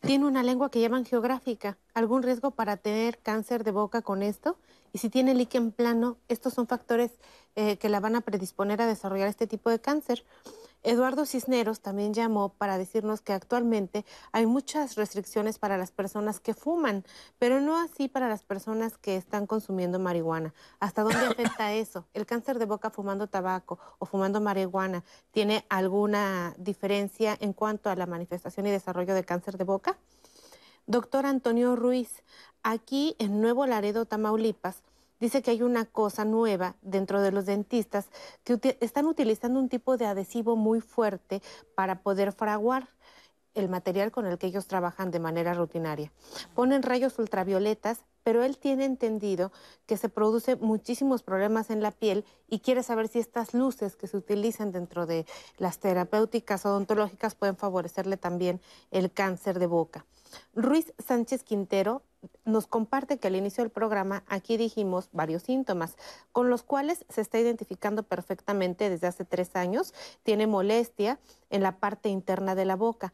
tiene una lengua que llaman geográfica. ¿Algún riesgo para tener cáncer de boca con esto? Y si tiene líquen plano, estos son factores eh, que la van a predisponer a desarrollar este tipo de cáncer. Eduardo Cisneros también llamó para decirnos que actualmente hay muchas restricciones para las personas que fuman, pero no así para las personas que están consumiendo marihuana. ¿Hasta dónde <laughs> afecta eso? ¿El cáncer de boca fumando tabaco o fumando marihuana tiene alguna diferencia en cuanto a la manifestación y desarrollo de cáncer de boca? Doctor Antonio Ruiz, aquí en Nuevo Laredo, Tamaulipas, dice que hay una cosa nueva dentro de los dentistas que están utilizando un tipo de adhesivo muy fuerte para poder fraguar el material con el que ellos trabajan de manera rutinaria. Ponen rayos ultravioletas, pero él tiene entendido que se producen muchísimos problemas en la piel y quiere saber si estas luces que se utilizan dentro de las terapéuticas odontológicas pueden favorecerle también el cáncer de boca. Ruiz Sánchez Quintero nos comparte que al inicio del programa aquí dijimos varios síntomas con los cuales se está identificando perfectamente desde hace tres años. Tiene molestia en la parte interna de la boca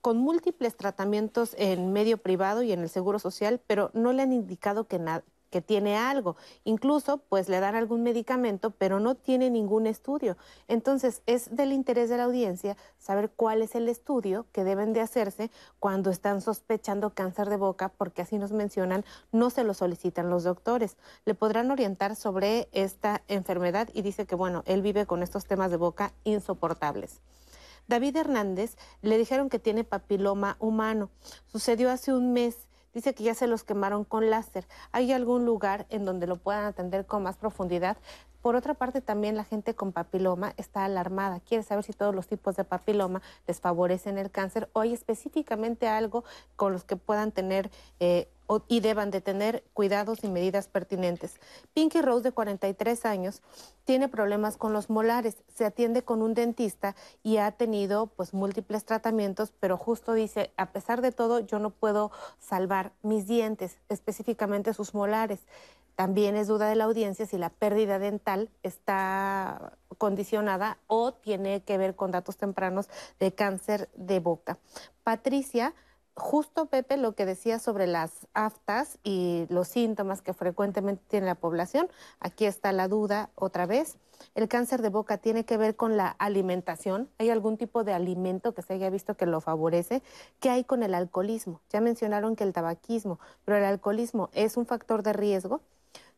con múltiples tratamientos en medio privado y en el Seguro Social, pero no le han indicado que, nada que tiene algo. Incluso, pues le dan algún medicamento, pero no tiene ningún estudio. Entonces, es del interés de la audiencia saber cuál es el estudio que deben de hacerse cuando están sospechando cáncer de boca, porque así nos mencionan, no se lo solicitan los doctores. Le podrán orientar sobre esta enfermedad y dice que, bueno, él vive con estos temas de boca insoportables. David Hernández le dijeron que tiene papiloma humano. Sucedió hace un mes Dice que ya se los quemaron con láser. ¿Hay algún lugar en donde lo puedan atender con más profundidad? Por otra parte, también la gente con papiloma está alarmada, quiere saber si todos los tipos de papiloma les favorecen el cáncer o hay específicamente algo con los que puedan tener eh, y deban de tener cuidados y medidas pertinentes. Pinky Rose, de 43 años, tiene problemas con los molares, se atiende con un dentista y ha tenido pues múltiples tratamientos, pero justo dice, a pesar de todo, yo no puedo salvar mis dientes, específicamente sus molares. También es duda de la audiencia si la pérdida dental está condicionada o tiene que ver con datos tempranos de cáncer de boca. Patricia justo Pepe lo que decía sobre las aftas y los síntomas que frecuentemente tiene la población, aquí está la duda otra vez. El cáncer de boca tiene que ver con la alimentación. ¿Hay algún tipo de alimento que se haya visto que lo favorece? ¿Qué hay con el alcoholismo? Ya mencionaron que el tabaquismo, pero el alcoholismo es un factor de riesgo.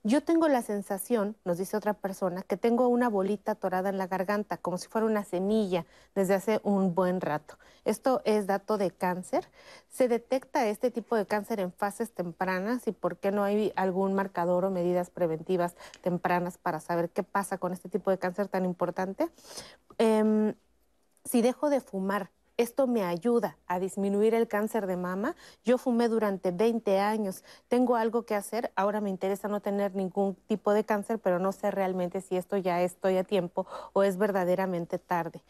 Yo tengo la sensación, nos dice otra persona, que tengo una bolita atorada en la garganta, como si fuera una semilla, desde hace un buen rato. Esto es dato de cáncer. ¿Se detecta este tipo de cáncer en fases tempranas y por qué no hay algún marcador o medidas preventivas tempranas para saber qué pasa con este tipo de cáncer tan importante? Em, si dejo de fumar, esto me ayuda a disminuir el cáncer de mama. Yo fumé durante 20 años. Tengo algo que hacer. Ahora me interesa no tener ningún tipo de cáncer, pero no sé realmente si esto ya estoy a tiempo o es verdaderamente tarde.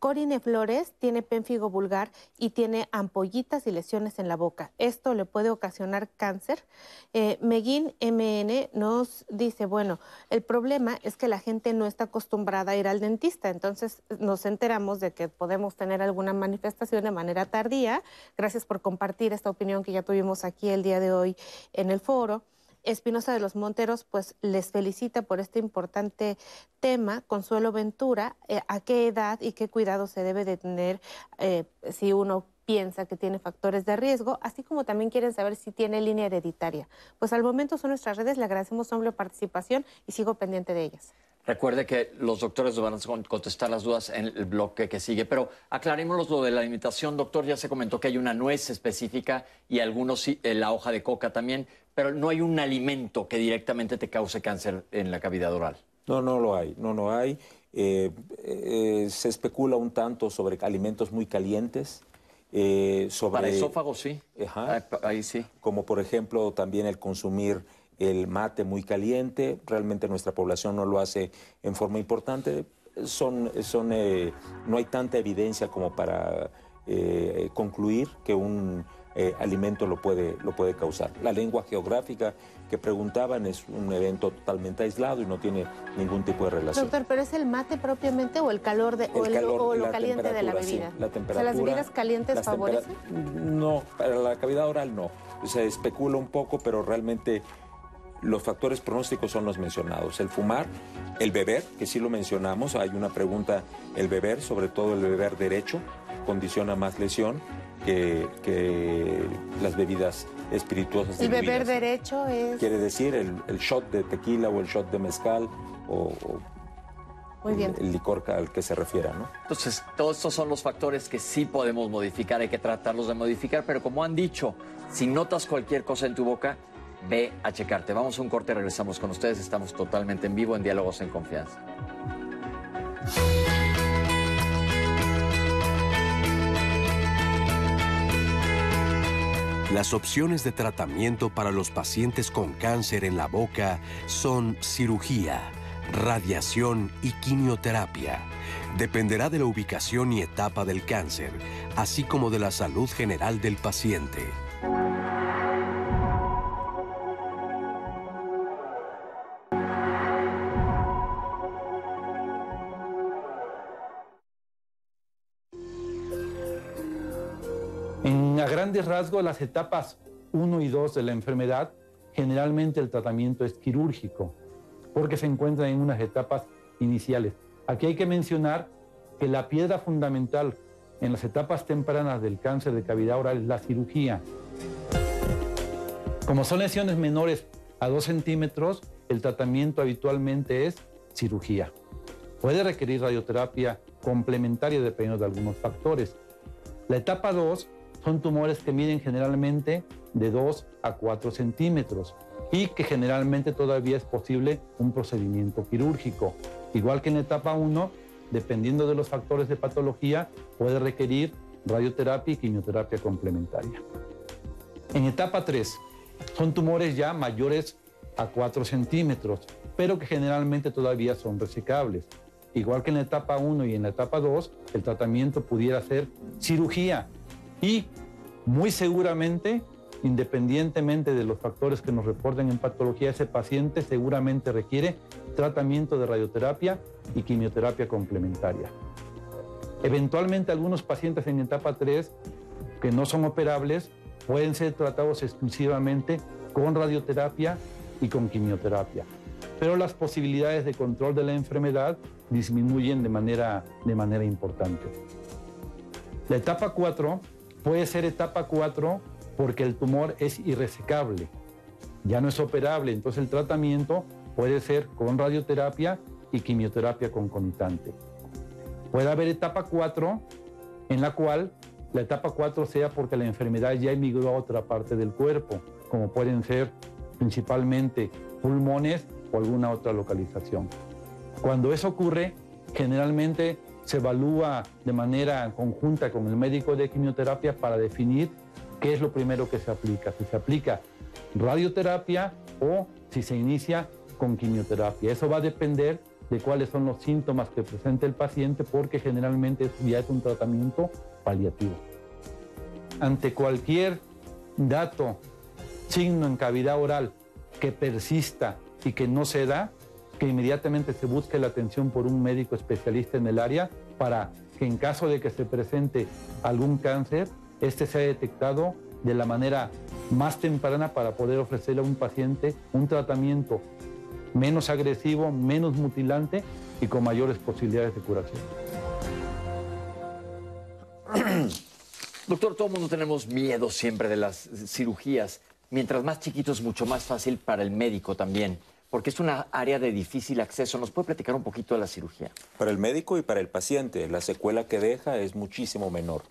Corine Flores tiene pénfigo vulgar y tiene ampollitas y lesiones en la boca. Esto le puede ocasionar cáncer. Eh, Meguin MN nos dice, bueno, el problema es que la gente no está acostumbrada a ir al dentista, entonces nos enteramos de que podemos tener alguna manifestación manifestación de manera tardía. Gracias por compartir esta opinión que ya tuvimos aquí el día de hoy en el foro. Espinosa de los Monteros, pues les felicita por este importante tema. Consuelo Ventura, eh, ¿a qué edad y qué cuidado se debe de tener eh, si uno piensa que tiene factores de riesgo, así como también quieren saber si tiene línea hereditaria. Pues al momento son nuestras redes, le agradecemos su amplia participación y sigo pendiente de ellas. Recuerde que los doctores van a contestar las dudas en el bloque que sigue, pero aclarémoslo lo de la alimentación, doctor. Ya se comentó que hay una nuez específica y algunos eh, la hoja de coca también, pero no hay un alimento que directamente te cause cáncer en la cavidad oral. No, no lo hay, no lo hay. Eh, eh, se especula un tanto sobre alimentos muy calientes. sobre, Para esófago, sí. Ajá, ahí sí. Como por ejemplo también el consumir el mate muy caliente, realmente nuestra población no lo hace en forma importante. Son, son, eh, no hay tanta evidencia como para eh, concluir que un eh, alimento lo puede, lo puede causar. La lengua geográfica que preguntaban es un evento totalmente aislado y no tiene ningún tipo de relación. Doctor, ¿pero es el mate propiamente o el calor, de, o, lo caliente de la bebida? la temperatura, ¿las bebidas calientes favorecen? No, para la cavidad oral no. Se especula un poco, pero realmente los factores pronósticos son los mencionados. El fumar, el beber, que sí lo mencionamos, hay una pregunta, el beber, sobre todo el beber derecho, condiciona más lesión que, las bebidas espirituosas. ¿El beber derecho es...? Quiere decir el, shot de tequila o el shot de mezcal o, Muy bien. El, licor al que se refiera, ¿no? Entonces, todos estos son los factores que sí podemos modificar, hay que tratarlos de modificar, pero como han dicho, si notas cualquier cosa en tu boca, ve a checarte. Vamos a un corte, regresamos con ustedes. Estamos totalmente en vivo en Diálogos en Confianza. Las opciones de tratamiento para los pacientes con cáncer en la boca son cirugía, radiación y quimioterapia. Dependerá de la ubicación y etapa del cáncer, así como de la salud general del paciente. A grandes rasgos, las etapas 1 y 2 de la enfermedad, generalmente el tratamiento es quirúrgico, porque se encuentra en unas etapas iniciales. Aquí hay que mencionar que la piedra fundamental en las etapas tempranas del cáncer de cavidad oral es la cirugía. Como son lesiones menores a 2 centímetros, el tratamiento habitualmente es cirugía. Puede requerir radioterapia complementaria dependiendo de algunos factores. La etapa 2 son tumores que miden generalmente de 2 a 4 centímetros y que generalmente todavía es posible un procedimiento quirúrgico. Igual que en etapa 1, dependiendo de los factores de patología, puede requerir radioterapia y quimioterapia complementaria. En etapa 3, son tumores ya mayores a 4 centímetros, pero que generalmente todavía son resecables. Igual que en la etapa 1 y en la etapa 2, el tratamiento pudiera ser cirugía y muy seguramente, independientemente de los factores que nos reporten en patología, ese paciente seguramente requiere tratamiento de radioterapia y quimioterapia complementaria. Eventualmente algunos pacientes en etapa 3 que no son operables pueden ser tratados exclusivamente con radioterapia y con quimioterapia. Pero las posibilidades de control de la enfermedad disminuyen de manera, de manera importante. La etapa 4 Puede ser etapa 4 porque el tumor es irresecable, ya no es operable, entonces el tratamiento puede ser con radioterapia y quimioterapia concomitante. Puede haber etapa 4 en la cual la etapa 4 sea porque la enfermedad ya emigró a otra parte del cuerpo, como pueden ser principalmente pulmones o alguna otra localización. Cuando eso ocurre, generalmente se evalúa de manera conjunta con el médico de quimioterapia para definir qué es lo primero que se aplica, si se aplica radioterapia o si se inicia con quimioterapia. Eso va a depender de cuáles son los síntomas que presenta el paciente porque generalmente ya es un tratamiento paliativo. Ante cualquier dato, signo en cavidad oral que persista y que no se da, que inmediatamente se busque la atención por un médico especialista en el área para que en caso de que se presente algún cáncer, este sea detectado de la manera más temprana para poder ofrecerle a un paciente un tratamiento menos agresivo, menos mutilante y con mayores posibilidades de curación. <clears throat> Doctor, todo el mundo tenemos miedo siempre de las cirugías. Mientras más chiquito es mucho más fácil para el médico también, porque es una área de difícil acceso. ¿Nos puede platicar un poquito de la cirugía? Para el médico y para el paciente, la secuela que deja es muchísimo menor.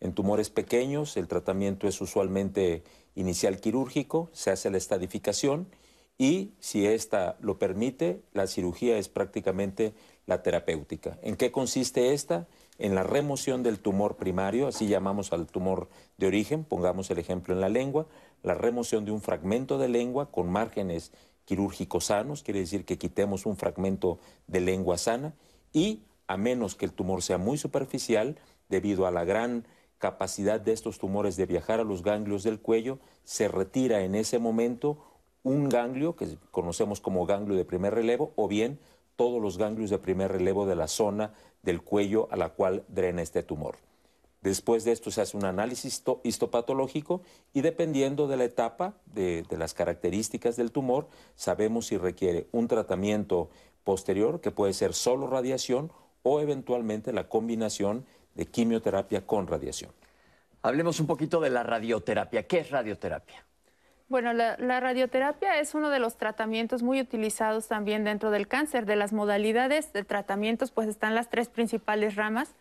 En tumores pequeños, el tratamiento es usualmente inicial quirúrgico, se hace la estadificación y si esta lo permite, la cirugía es prácticamente la terapéutica. ¿En qué consiste esta? En la remoción del tumor primario, así llamamos al tumor de origen, pongamos el ejemplo en la lengua, la remoción de un fragmento de lengua con márgenes quirúrgicos sanos, quiere decir que quitemos un fragmento de lengua sana y a menos que el tumor sea muy superficial, debido a la gran capacidad de estos tumores de viajar a los ganglios del cuello, se retira en ese momento un ganglio que conocemos como ganglio de primer relevo o bien todos los ganglios de primer relevo de la zona del cuello a la cual drena este tumor. Después de esto se hace un análisis histopatológico y dependiendo de la etapa, de, de, las características del tumor, sabemos si requiere un tratamiento posterior, que puede ser solo radiación o eventualmente la combinación de quimioterapia con radiación. Hablemos un poquito de la radioterapia. ¿Qué es radioterapia? Bueno, la, radioterapia es uno de los tratamientos muy utilizados también dentro del cáncer. De las modalidades de tratamientos, pues están las tres principales ramas,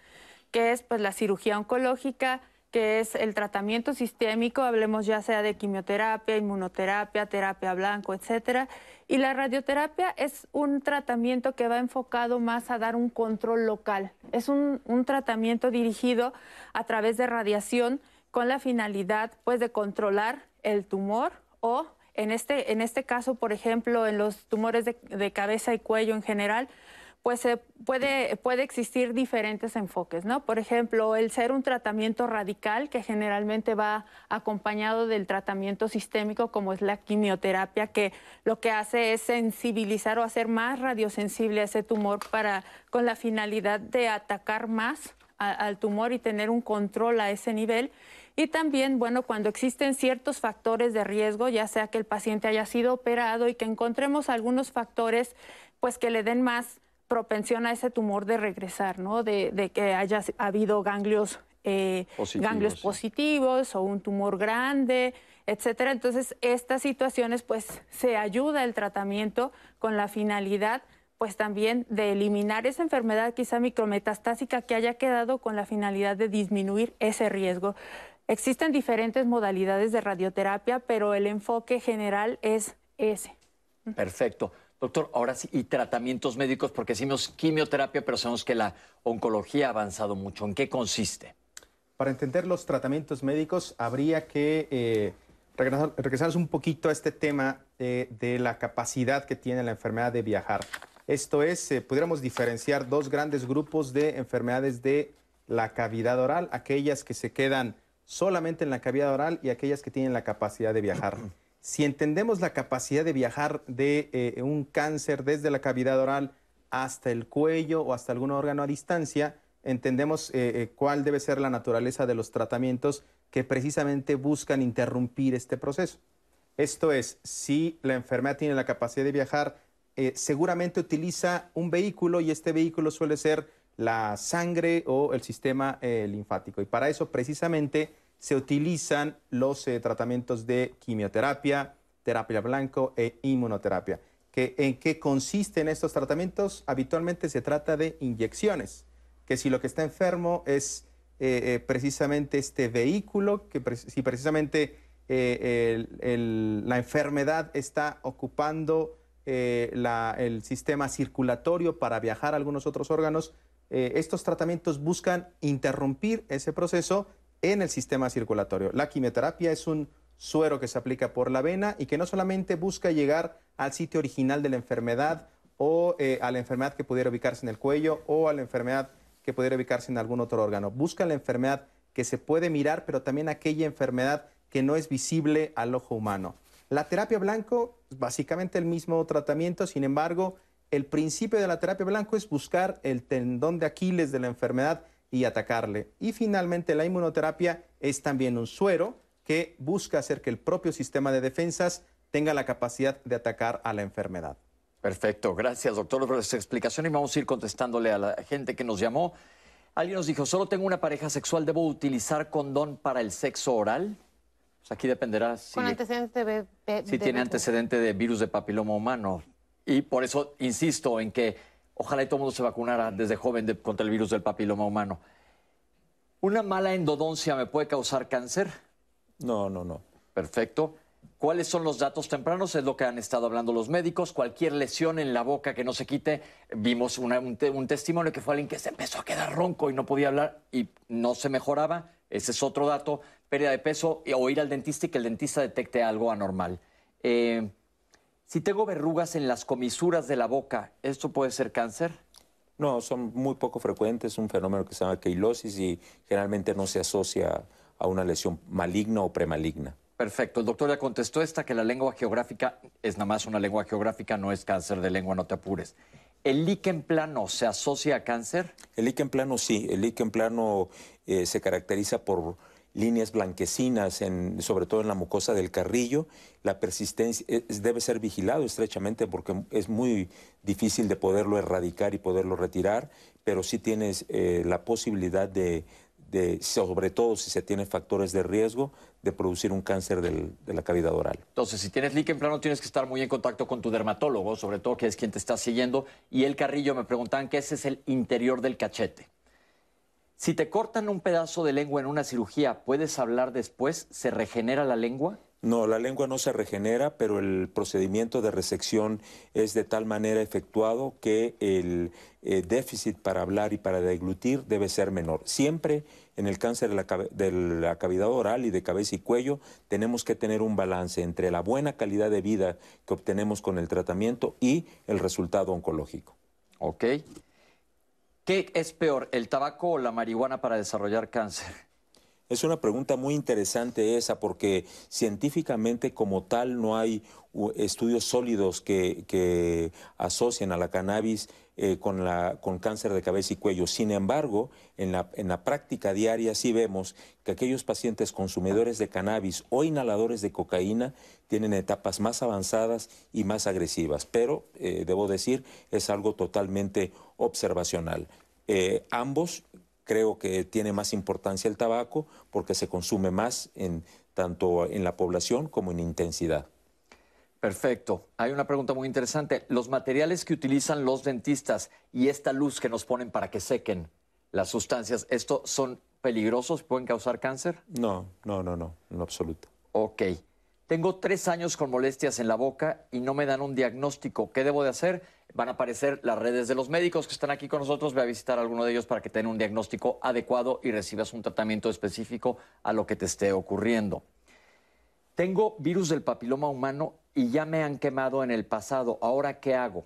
que es pues la cirugía oncológica, que es el tratamiento sistémico, hablemos ya sea de quimioterapia, inmunoterapia, terapia blanco, etcétera. Y la radioterapia es un tratamiento que va enfocado más a dar un control local. Es un, un tratamiento dirigido a través de radiación con la finalidad pues de controlar el tumor o en este, en este caso, por ejemplo, en los tumores de, cabeza y cuello en general, pues puede, puede existir diferentes enfoques, ¿no? Por ejemplo, el ser un tratamiento radical que generalmente va acompañado del tratamiento sistémico como es la quimioterapia, que lo que hace es sensibilizar o hacer más radiosensible a ese tumor para, con la finalidad de atacar más al tumor y tener un control a ese nivel. Y también, bueno, cuando existen ciertos factores de riesgo, ya sea que el paciente haya sido operado y que encontremos algunos factores, pues que le den más propensión a ese tumor de regresar, ¿no? De, que haya habido ganglios, eh, positivos, ganglios positivos o un tumor grande, etcétera. Entonces, estas situaciones, pues, se ayuda el tratamiento con la finalidad pues también de eliminar esa enfermedad quizá micrometastásica que haya quedado con la finalidad de disminuir ese riesgo. Existen diferentes modalidades de radioterapia, pero el enfoque general es ese. Perfecto. Doctor, ahora sí, y tratamientos médicos, porque decimos quimioterapia, pero sabemos que la oncología ha avanzado mucho. ¿En qué consiste? Para entender los tratamientos médicos, habría que eh, regresar, un poquito a este tema eh, de la capacidad que tiene la enfermedad de viajar. Esto es, eh, pudiéramos diferenciar dos grandes grupos de enfermedades de la cavidad oral, aquellas que se quedan solamente en la cavidad oral y aquellas que tienen la capacidad de viajar. Si entendemos la capacidad de viajar de eh, un cáncer desde la cavidad oral hasta el cuello o hasta algún órgano a distancia, entendemos eh, eh, cuál debe ser la naturaleza de los tratamientos que precisamente buscan interrumpir este proceso. Esto es, si la enfermedad tiene la capacidad de viajar, seguramente utiliza un vehículo y este vehículo suele ser la sangre o el sistema linfático. Y para eso precisamente se utilizan los eh, tratamientos de quimioterapia, terapia blanco e inmunoterapia. ¿En qué consisten estos tratamientos? Habitualmente se trata de inyecciones, que si lo que está enfermo es eh, precisamente este vehículo, que si precisamente la enfermedad está ocupando el sistema circulatorio para viajar a algunos otros órganos, eh, estos tratamientos buscan interrumpir ese proceso en el sistema circulatorio. La quimioterapia es un suero que se aplica por la vena y que no solamente busca llegar al sitio original de la enfermedad o eh, a la enfermedad que pudiera ubicarse en el cuello o a la enfermedad que pudiera ubicarse en algún otro órgano. Busca la enfermedad que se puede mirar, pero también aquella enfermedad que no es visible al ojo humano. La terapia blanco, básicamente el mismo tratamiento, sin embargo, el principio de la terapia blanco es buscar el tendón de Aquiles de la enfermedad y atacarle. Y finalmente la inmunoterapia es también un suero que busca hacer que el propio sistema de defensas tenga la capacidad de atacar a la enfermedad. Perfecto, gracias doctor por esta explicación y vamos a ir contestándole a la gente que nos llamó. Alguien nos dijo, solo tengo una pareja sexual, ¿debo utilizar condón para el sexo oral? Pues aquí dependerá si, Con antecedente de, de- si de- tiene antecedente de virus de papiloma humano. Y por eso insisto en que ojalá y todo el mundo se vacunara desde joven de- contra el virus del papiloma humano. ¿Una mala endodoncia me puede causar cáncer? No, no, no. Perfecto. ¿Cuáles son los datos tempranos? Es lo que han estado hablando los médicos. Cualquier lesión en la boca que no se quite. Vimos una- un, te- un testimonio que fue alguien que se empezó a quedar ronco y no podía hablar y no se mejoraba. Ese es otro dato. Pérdida de peso o ir al dentista y que el dentista detecte algo anormal. Eh, si tengo verrugas en las comisuras de la boca, ¿esto puede ser cáncer? No, son muy poco frecuentes, un fenómeno que se llama queilosis y generalmente no se asocia a una lesión maligna o premaligna. Perfecto. El doctor ya contestó esta, que la lengua geográfica es nada más una lengua geográfica, no es cáncer de lengua, no te apures. ¿El líquen plano se asocia a cáncer? El líquen plano sí, el líquen plano eh, se caracteriza por líneas blanquecinas, en, sobre todo en la mucosa del carrillo. La persistencia es- debe ser vigilado estrechamente porque es muy difícil de poderlo erradicar y poderlo retirar, pero sí tienes eh, la posibilidad de, sobre todo si se tienen factores de riesgo, de producir un cáncer de la cavidad oral. Entonces, si tienes líquen plano, tienes que estar muy en contacto con tu dermatólogo, sobre todo que es quien te está siguiendo. Y el carrillo me preguntaban que ese es el interior del cachete. Si te cortan un pedazo de lengua en una cirugía, ¿puedes hablar después? ¿Se regenera la lengua? No, la lengua no se regenera, pero el procedimiento de resección es de tal manera efectuado que el eh, déficit para hablar y para deglutir debe ser menor. Siempre en el cáncer de la, de la cavidad oral y de cabeza y cuello tenemos que tener un balance entre la buena calidad de vida que obtenemos con el tratamiento y el resultado oncológico. Ok. ¿Qué es peor, el tabaco o la marihuana para desarrollar cáncer? Es una pregunta muy interesante esa porque científicamente como tal no hay estudios sólidos que, asocian a la cannabis eh, con, la, con cáncer de cabeza y cuello. Sin embargo, en la, en la práctica diaria sí vemos que aquellos pacientes consumidores de cannabis o inhaladores de cocaína tienen etapas más avanzadas y más agresivas. Pero, eh, debo decir, es algo totalmente observacional. Eh, ambos creo que tiene más importancia el tabaco porque se consume más en tanto en la población como en intensidad. Perfecto. Hay una pregunta muy interesante. Los materiales que utilizan los dentistas y esta luz que nos ponen para que sequen las sustancias, ¿esto son peligrosos? ¿Pueden causar cáncer? No, no, no, no, en lo absoluto. Ok. Tengo tres años con molestias en la boca y no me dan un diagnóstico. ¿Qué debo de hacer? Van a aparecer las redes de los médicos que están aquí con nosotros. Ve a visitar a alguno de ellos para que tengan un diagnóstico adecuado y recibas un tratamiento específico a lo que te esté ocurriendo. Tengo virus del papiloma humano y ya me han quemado en el pasado. ¿Ahora qué hago?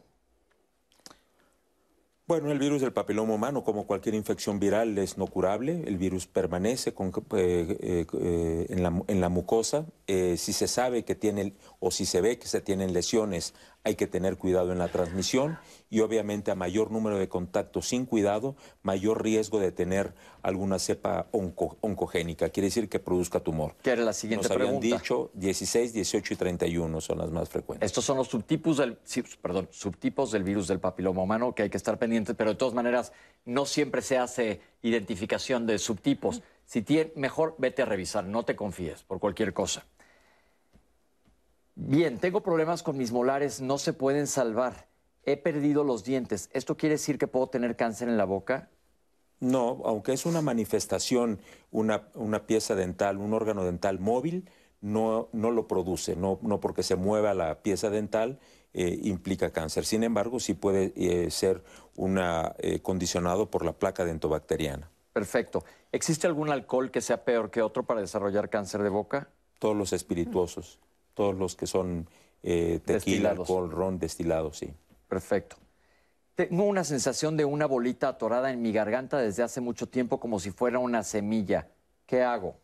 Bueno, el virus del papiloma humano, como cualquier infección viral, es no curable. El virus permanece eh, eh, en, la, en la mucosa. Eh, si se sabe que tiene o si se ve que se tienen lesiones, hay que tener cuidado en la transmisión y obviamente a mayor número de contactos sin cuidado, mayor riesgo de tener alguna cepa onco- oncogénica. Quiere decir que produzca tumor. ¿Qué era la siguiente Nos habían pregunta? dicho 16, 18 y 31 son las más frecuentes. Estos son los subtipos del, sí, perdón, subtipos del virus del papiloma humano que hay que estar pendientes, pero de todas maneras no siempre se hace identificación de subtipos. Si tiene, mejor vete a revisar, no te confíes por cualquier cosa. Bien, tengo problemas con mis molares, no se pueden salvar. He perdido los dientes. ¿Esto quiere decir que puedo tener cáncer en la boca? No, aunque es una manifestación, una, una pieza dental, un órgano dental móvil, no, no lo produce, no, no porque se mueva la pieza dental, eh, implica cáncer. Sin embargo, sí puede eh, ser una, eh, condicionado por la placa dentobacteriana. Perfecto. ¿Existe algún alcohol que sea peor que otro para desarrollar cáncer de boca? Todos los espirituosos, todos los que son eh, tequila, Destilados. alcohol, ron, destilados, sí. Perfecto. Tengo una sensación de una bolita atorada en mi garganta desde hace mucho tiempo como si fuera una semilla. ¿Qué hago?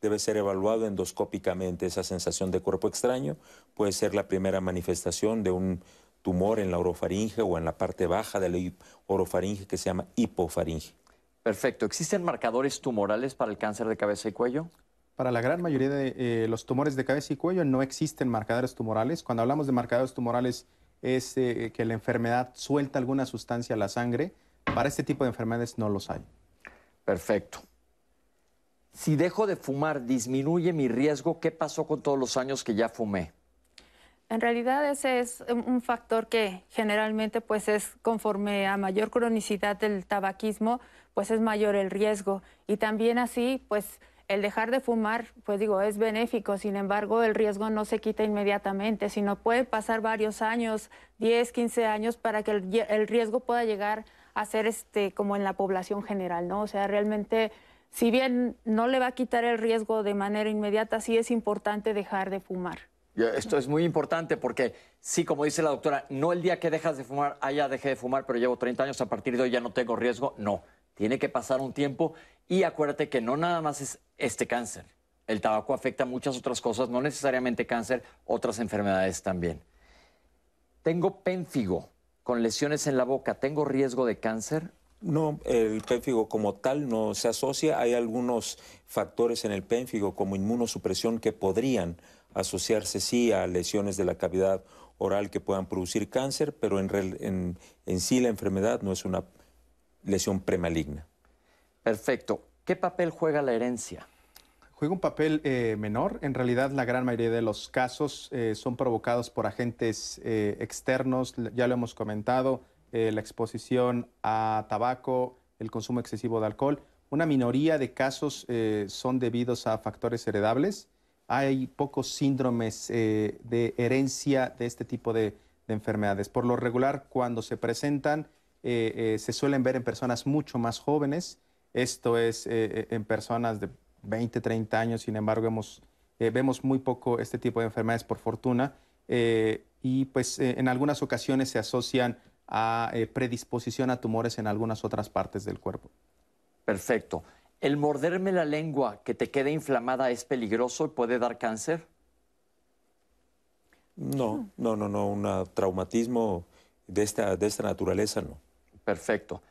Debe ser evaluado endoscópicamente. Esa sensación de cuerpo extraño puede ser la primera manifestación de un tumor en la orofaringe o en la parte baja de la orofaringe que se llama hipofaringe. Perfecto. ¿Existen marcadores tumorales para el cáncer de cabeza y cuello? Para la gran mayoría de eh, los tumores de cabeza y cuello no existen marcadores tumorales. Cuando hablamos de marcadores tumorales es eh, que la enfermedad suelta alguna sustancia a la sangre. Para este tipo de enfermedades no los hay. Perfecto. Si dejo de fumar, ¿disminuye mi riesgo? ¿Qué pasó con todos los años que ya fumé? En realidad ese es un un factor que generalmente pues es conforme a mayor cronicidad del tabaquismo, pues es mayor el riesgo. Y también así, pues el dejar de fumar, pues digo, es benéfico, sin embargo el riesgo no se quita inmediatamente, sino puede pasar varios años, 10, 15 años, para que el, rie- el riesgo pueda llegar a ser este, como en la población general, ¿no? O sea, realmente, si bien no le va a quitar el riesgo de manera inmediata, sí es importante dejar de fumar. Esto es muy importante porque, sí, como dice la doctora, no el día que dejas de fumar, ah, ya dejé de fumar, pero llevo 30 años, a partir de hoy ya no tengo riesgo. No, tiene que pasar un tiempo y acuérdate que no nada más es este cáncer. El tabaco afecta muchas otras cosas, no necesariamente cáncer, otras enfermedades también. Tengo pénfigo con lesiones en la boca, ¿tengo riesgo de cáncer? No, el pénfigo como tal no se asocia. Hay algunos factores en el pénfigo como inmunosupresión que podrían asociarse sí a lesiones de la cavidad oral que puedan producir cáncer, pero en, en sí la enfermedad no es una lesión premaligna. Perfecto. ¿Qué papel juega la herencia? Juega un papel eh, menor. En realidad, la gran mayoría de los casos eh, son provocados por agentes eh, externos. Ya lo hemos comentado, eh, la exposición a tabaco, el consumo excesivo de alcohol. Una minoría de casos eh, son debidos a factores heredables. Hay pocos síndromes eh, de herencia de este tipo de, de enfermedades. Por lo regular, cuando se presentan, eh, eh, se suelen ver en personas mucho más jóvenes. Esto es eh, eh, en personas de 20, 30 años, sin embargo, hemos, eh, vemos muy poco este tipo de enfermedades por fortuna eh, y pues eh, en algunas ocasiones se asocian a eh, predisposición a tumores en algunas otras partes del cuerpo. Perfecto. ¿El morderme la lengua que te quede inflamada es peligroso y puede dar cáncer? No, no, no, no, un traumatismo de esta, de esta naturaleza no. Perfecto.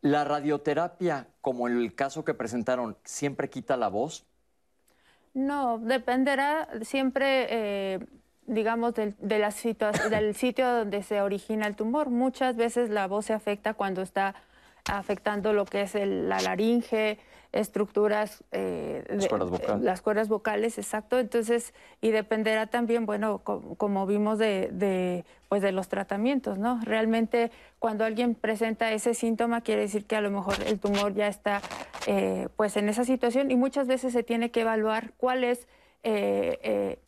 ¿La radioterapia, como en el caso que presentaron, siempre quita la voz? No, dependerá siempre, eh, digamos, del, de la <coughs> del sitio donde se origina el tumor. Muchas veces la voz se afecta cuando está afectando lo que es el- la laringe, estructuras... eh, Las cuerdas vocales. Las cuerdas vocales, exacto. Entonces, y dependerá también, bueno, co- como vimos de, de, pues de los tratamientos, ¿no? Realmente cuando alguien presenta ese síntoma quiere decir que a lo mejor el tumor ya está eh, pues en esa situación y muchas veces se tiene que evaluar cuál es eh,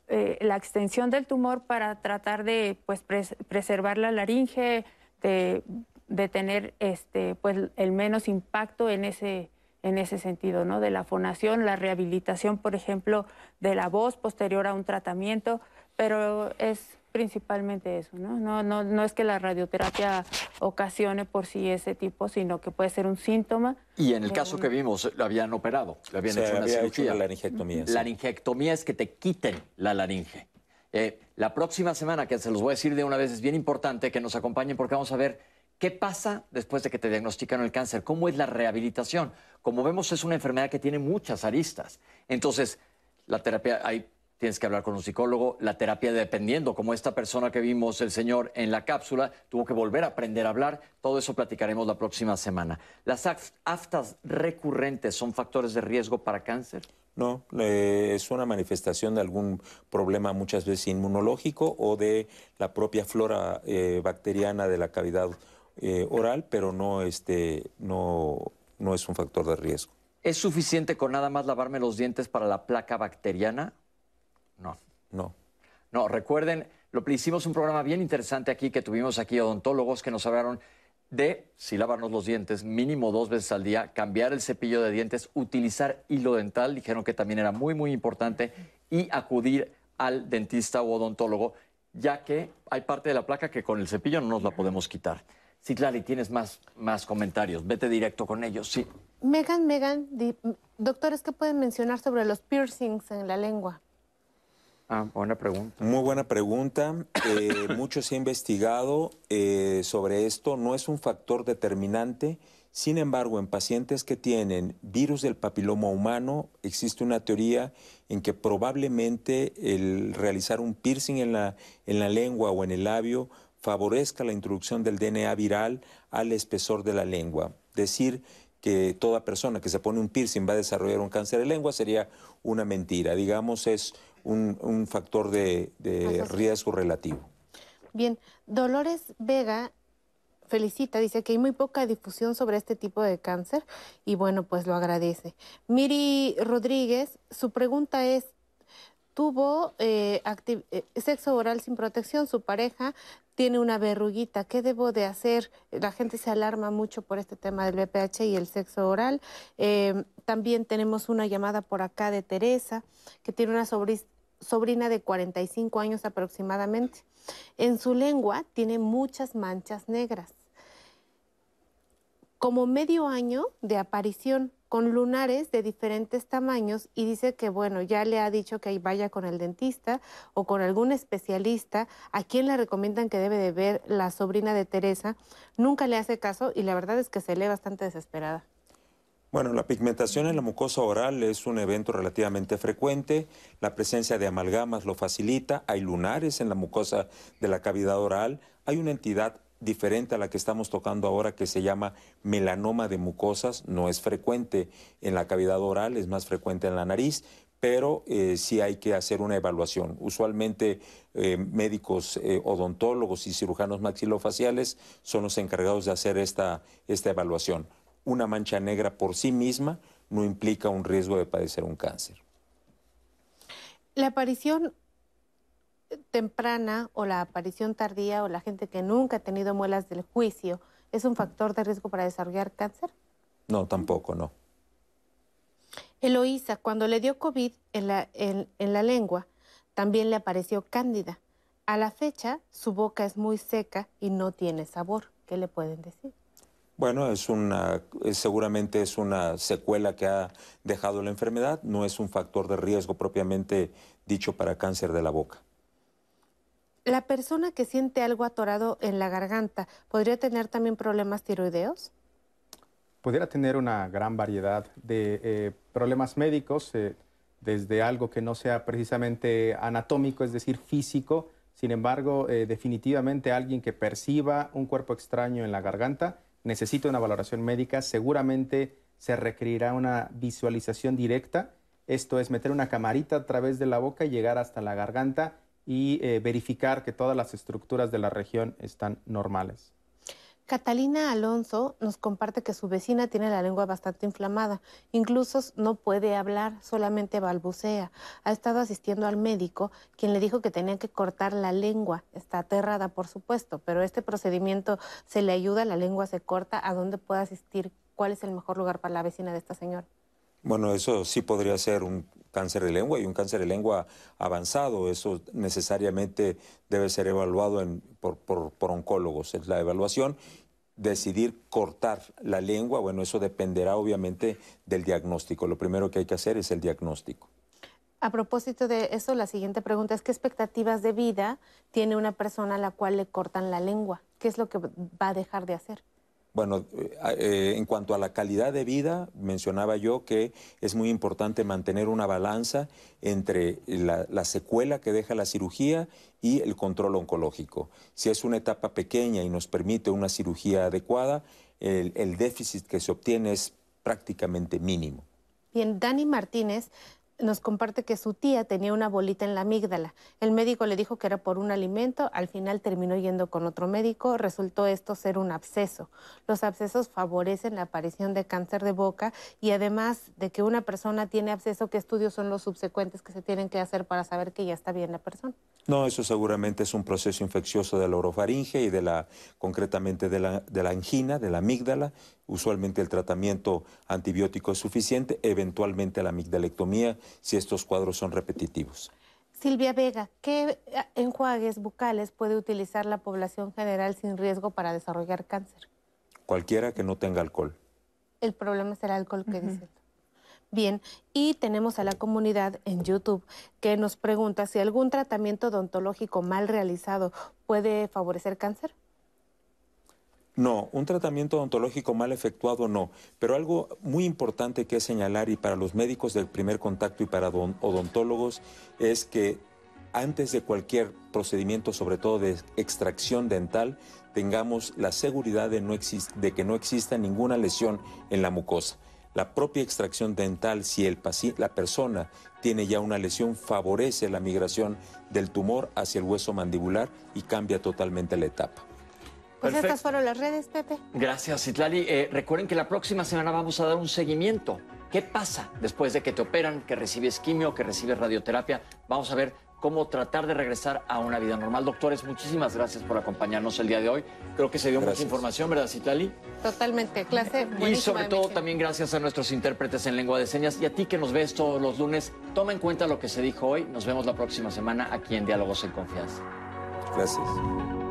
la extensión del tumor para tratar de pues pres- preservar la laringe, de, de tener este pues el menos impacto en ese en ese sentido, ¿no? De la fonación, la rehabilitación, por ejemplo, de la voz posterior a un tratamiento, pero es principalmente eso, ¿no? No, no, no es que la radioterapia ocasione por sí ese tipo, sino que puede ser un síntoma. Y en el caso un- que vimos, lo habían operado, le habían Se hecho una había hecho cirugía. la laringectomía, sí. Laringectomía es que te quiten la laringe. Eh, la próxima semana, que se los voy a decir de una vez, es bien importante que nos acompañen porque vamos a ver qué pasa después de que te diagnostican el cáncer, cómo es la rehabilitación. Como vemos, es una enfermedad que tiene muchas aristas. Entonces, la terapia, ahí tienes que hablar con un psicólogo, la terapia dependiendo, como esta persona que vimos, el señor en la cápsula, tuvo que volver a aprender a hablar, todo eso platicaremos la próxima semana. ¿Las af- aftas recurrentes son factores de riesgo para cáncer? No, eh, es una manifestación de algún problema muchas veces inmunológico o de la propia flora eh, bacteriana de la cavidad eh, oral, pero no, este, no, no es un factor de riesgo. ¿Es suficiente con nada más lavarme los dientes para la placa bacteriana? No. No. No, recuerden lo hicimos un programa bien interesante aquí que tuvimos aquí odontólogos que nos hablaron de si lavarnos los dientes mínimo dos veces al día, cambiar el cepillo de dientes, utilizar hilo dental, dijeron que también era muy, muy importante, y acudir al dentista o odontólogo, ya que hay parte de la placa que con el cepillo no nos la podemos quitar. Sí, Clary, tienes más, más comentarios. Vete directo con ellos, sí. Megan, Megan, doctores, ¿qué pueden mencionar sobre los piercings en la lengua? Ah, buena pregunta. Muy buena pregunta. Eh, <laughs> mucho se ha investigado eh, sobre esto. No es un factor determinante. Sin embargo, en pacientes que tienen virus del papiloma humano, existe una teoría en que probablemente el realizar un piercing en la, en la lengua o en el labio favorezca la introducción del DNA viral al espesor de la lengua. Decir que toda persona que se pone un piercing va a desarrollar un cáncer de lengua sería una mentira. Digamos, es un, factor de, riesgo relativo. Bien, Dolores Vega felicita, dice que hay muy poca difusión sobre este tipo de cáncer y bueno, pues lo agradece. Miri Rodríguez, su pregunta es, tuvo eh, eh, sexo oral sin protección, su pareja tiene una verruguita, ¿qué debo de hacer? La gente se alarma mucho por este tema del BPH y el sexo oral. Eh, también tenemos una llamada por acá de Teresa, que tiene una sobrina de 45 años aproximadamente. En su lengua tiene muchas manchas negras. Como medio año de aparición con lunares de diferentes tamaños y dice que bueno, ya le ha dicho que vaya con el dentista o con algún especialista a quien le recomiendan que debe de ver la sobrina de Teresa. Nunca le hace caso y la verdad es que se lee bastante desesperada. Bueno, la pigmentación en la mucosa oral es un evento relativamente frecuente. La presencia de amalgamas lo facilita. Hay lunares en la mucosa de la cavidad oral. Hay una entidad diferente a la que estamos tocando ahora que se llama melanoma de mucosas. No es frecuente en la cavidad oral, es más frecuente en la nariz, pero eh, sí hay que hacer una evaluación. Usualmente eh, médicos eh, odontólogos y cirujanos maxilofaciales son los encargados de hacer esta, esta evaluación una mancha negra por sí misma no implica un riesgo de padecer un cáncer. La aparición temprana o la aparición tardía o la gente que nunca ha tenido muelas del juicio es un factor de riesgo para desarrollar cáncer? No, tampoco, no. Eloísa, cuando le dio COVID en la, en la lengua, también le apareció cándida. A la fecha, su boca es muy seca y no tiene sabor. ¿Qué le pueden decir? Bueno, es una, seguramente es una secuela que ha dejado la enfermedad, no es un factor de riesgo propiamente dicho para cáncer de la boca. ¿La persona que siente algo atorado en la garganta podría tener también problemas tiroideos? Pudiera tener una gran variedad de eh, problemas médicos, eh, desde algo que no sea precisamente anatómico, es decir, físico. Sin embargo, eh, definitivamente alguien que perciba un cuerpo extraño en la garganta necesita una valoración médica, seguramente se requerirá una visualización directa. Esto es meter una camarita a través de la boca y llegar hasta la garganta y eh, verificar que todas las estructuras de la región están normales. Catalina Alonso nos comparte que su vecina tiene la lengua bastante inflamada, incluso no puede hablar, solamente balbucea. Ha estado asistiendo al médico, quien le dijo que tenía que cortar la lengua. Está aterrada, por supuesto, pero este procedimiento se le ayuda, la lengua se corta. ¿A dónde puede asistir? ¿Cuál es el mejor lugar para la vecina de esta señora? Bueno, eso sí podría ser un cáncer de lengua y un cáncer de lengua avanzado. Eso necesariamente debe ser evaluado por, por oncólogos. Es la evaluación. Decidir cortar la lengua, bueno, eso dependerá obviamente del diagnóstico. Lo primero que hay que hacer es el diagnóstico. A propósito de eso, la siguiente pregunta es, ¿qué expectativas de vida tiene una persona a la cual le cortan la lengua? ¿Qué es lo que va a dejar de hacer? Bueno, eh, eh, en cuanto a la calidad de vida, mencionaba yo que es muy importante mantener una balanza entre la, secuela que deja la cirugía y el control oncológico. Si es una etapa pequeña y nos permite una cirugía adecuada, el, el déficit que se obtiene es prácticamente mínimo. Bien, Dani Martínez nos comparte que su tía tenía una bolita en la amígdala. El médico le dijo que era por un alimento, al final terminó yendo con otro médico, resultó esto ser un absceso. Los abscesos favorecen la aparición de cáncer de boca y además de que una persona tiene absceso, ¿qué estudios son los subsecuentes que se tienen que hacer para saber que ya está bien la persona? No, eso seguramente es un proceso infeccioso de la orofaringe y de la, concretamente de la, de la angina, de la amígdala. Usualmente el tratamiento antibiótico es suficiente, eventualmente la amigdalectomía si estos cuadros son repetitivos. Silvia Vega, ¿qué enjuagues bucales puede utilizar la población general sin riesgo para desarrollar cáncer? Cualquiera que no tenga alcohol. El problema es el alcohol que dice. Bien, y tenemos a la comunidad en YouTube que nos pregunta si algún tratamiento odontológico mal realizado puede favorecer cáncer. No, un tratamiento odontológico mal efectuado no, pero algo muy importante que señalar y para los médicos del primer contacto y para odontólogos es que antes de cualquier procedimiento, sobre todo de extracción dental, tengamos la seguridad de, que no exista ninguna lesión en la mucosa. La propia extracción dental, si el la persona tiene ya una lesión, favorece la migración del tumor hacia el hueso mandibular y cambia totalmente la etapa. Pues estas fueron las redes, Pepe. Gracias, Citlali. Eh, recuerden que la próxima semana vamos a dar un seguimiento. ¿Qué pasa después de que te operan, que recibes quimio, que recibes radioterapia? Vamos a ver cómo tratar de regresar a una vida normal. Doctores, muchísimas gracias por acompañarnos el día de hoy. Creo que se dio mucha información, ¿verdad, Citlali? Totalmente, clase Y sobre todo también gracias a nuestros intérpretes en lengua de señas y a ti que nos ves todos los lunes. Toma en cuenta lo que se dijo hoy. Nos vemos la próxima semana aquí en Diálogos en Confianza. Gracias.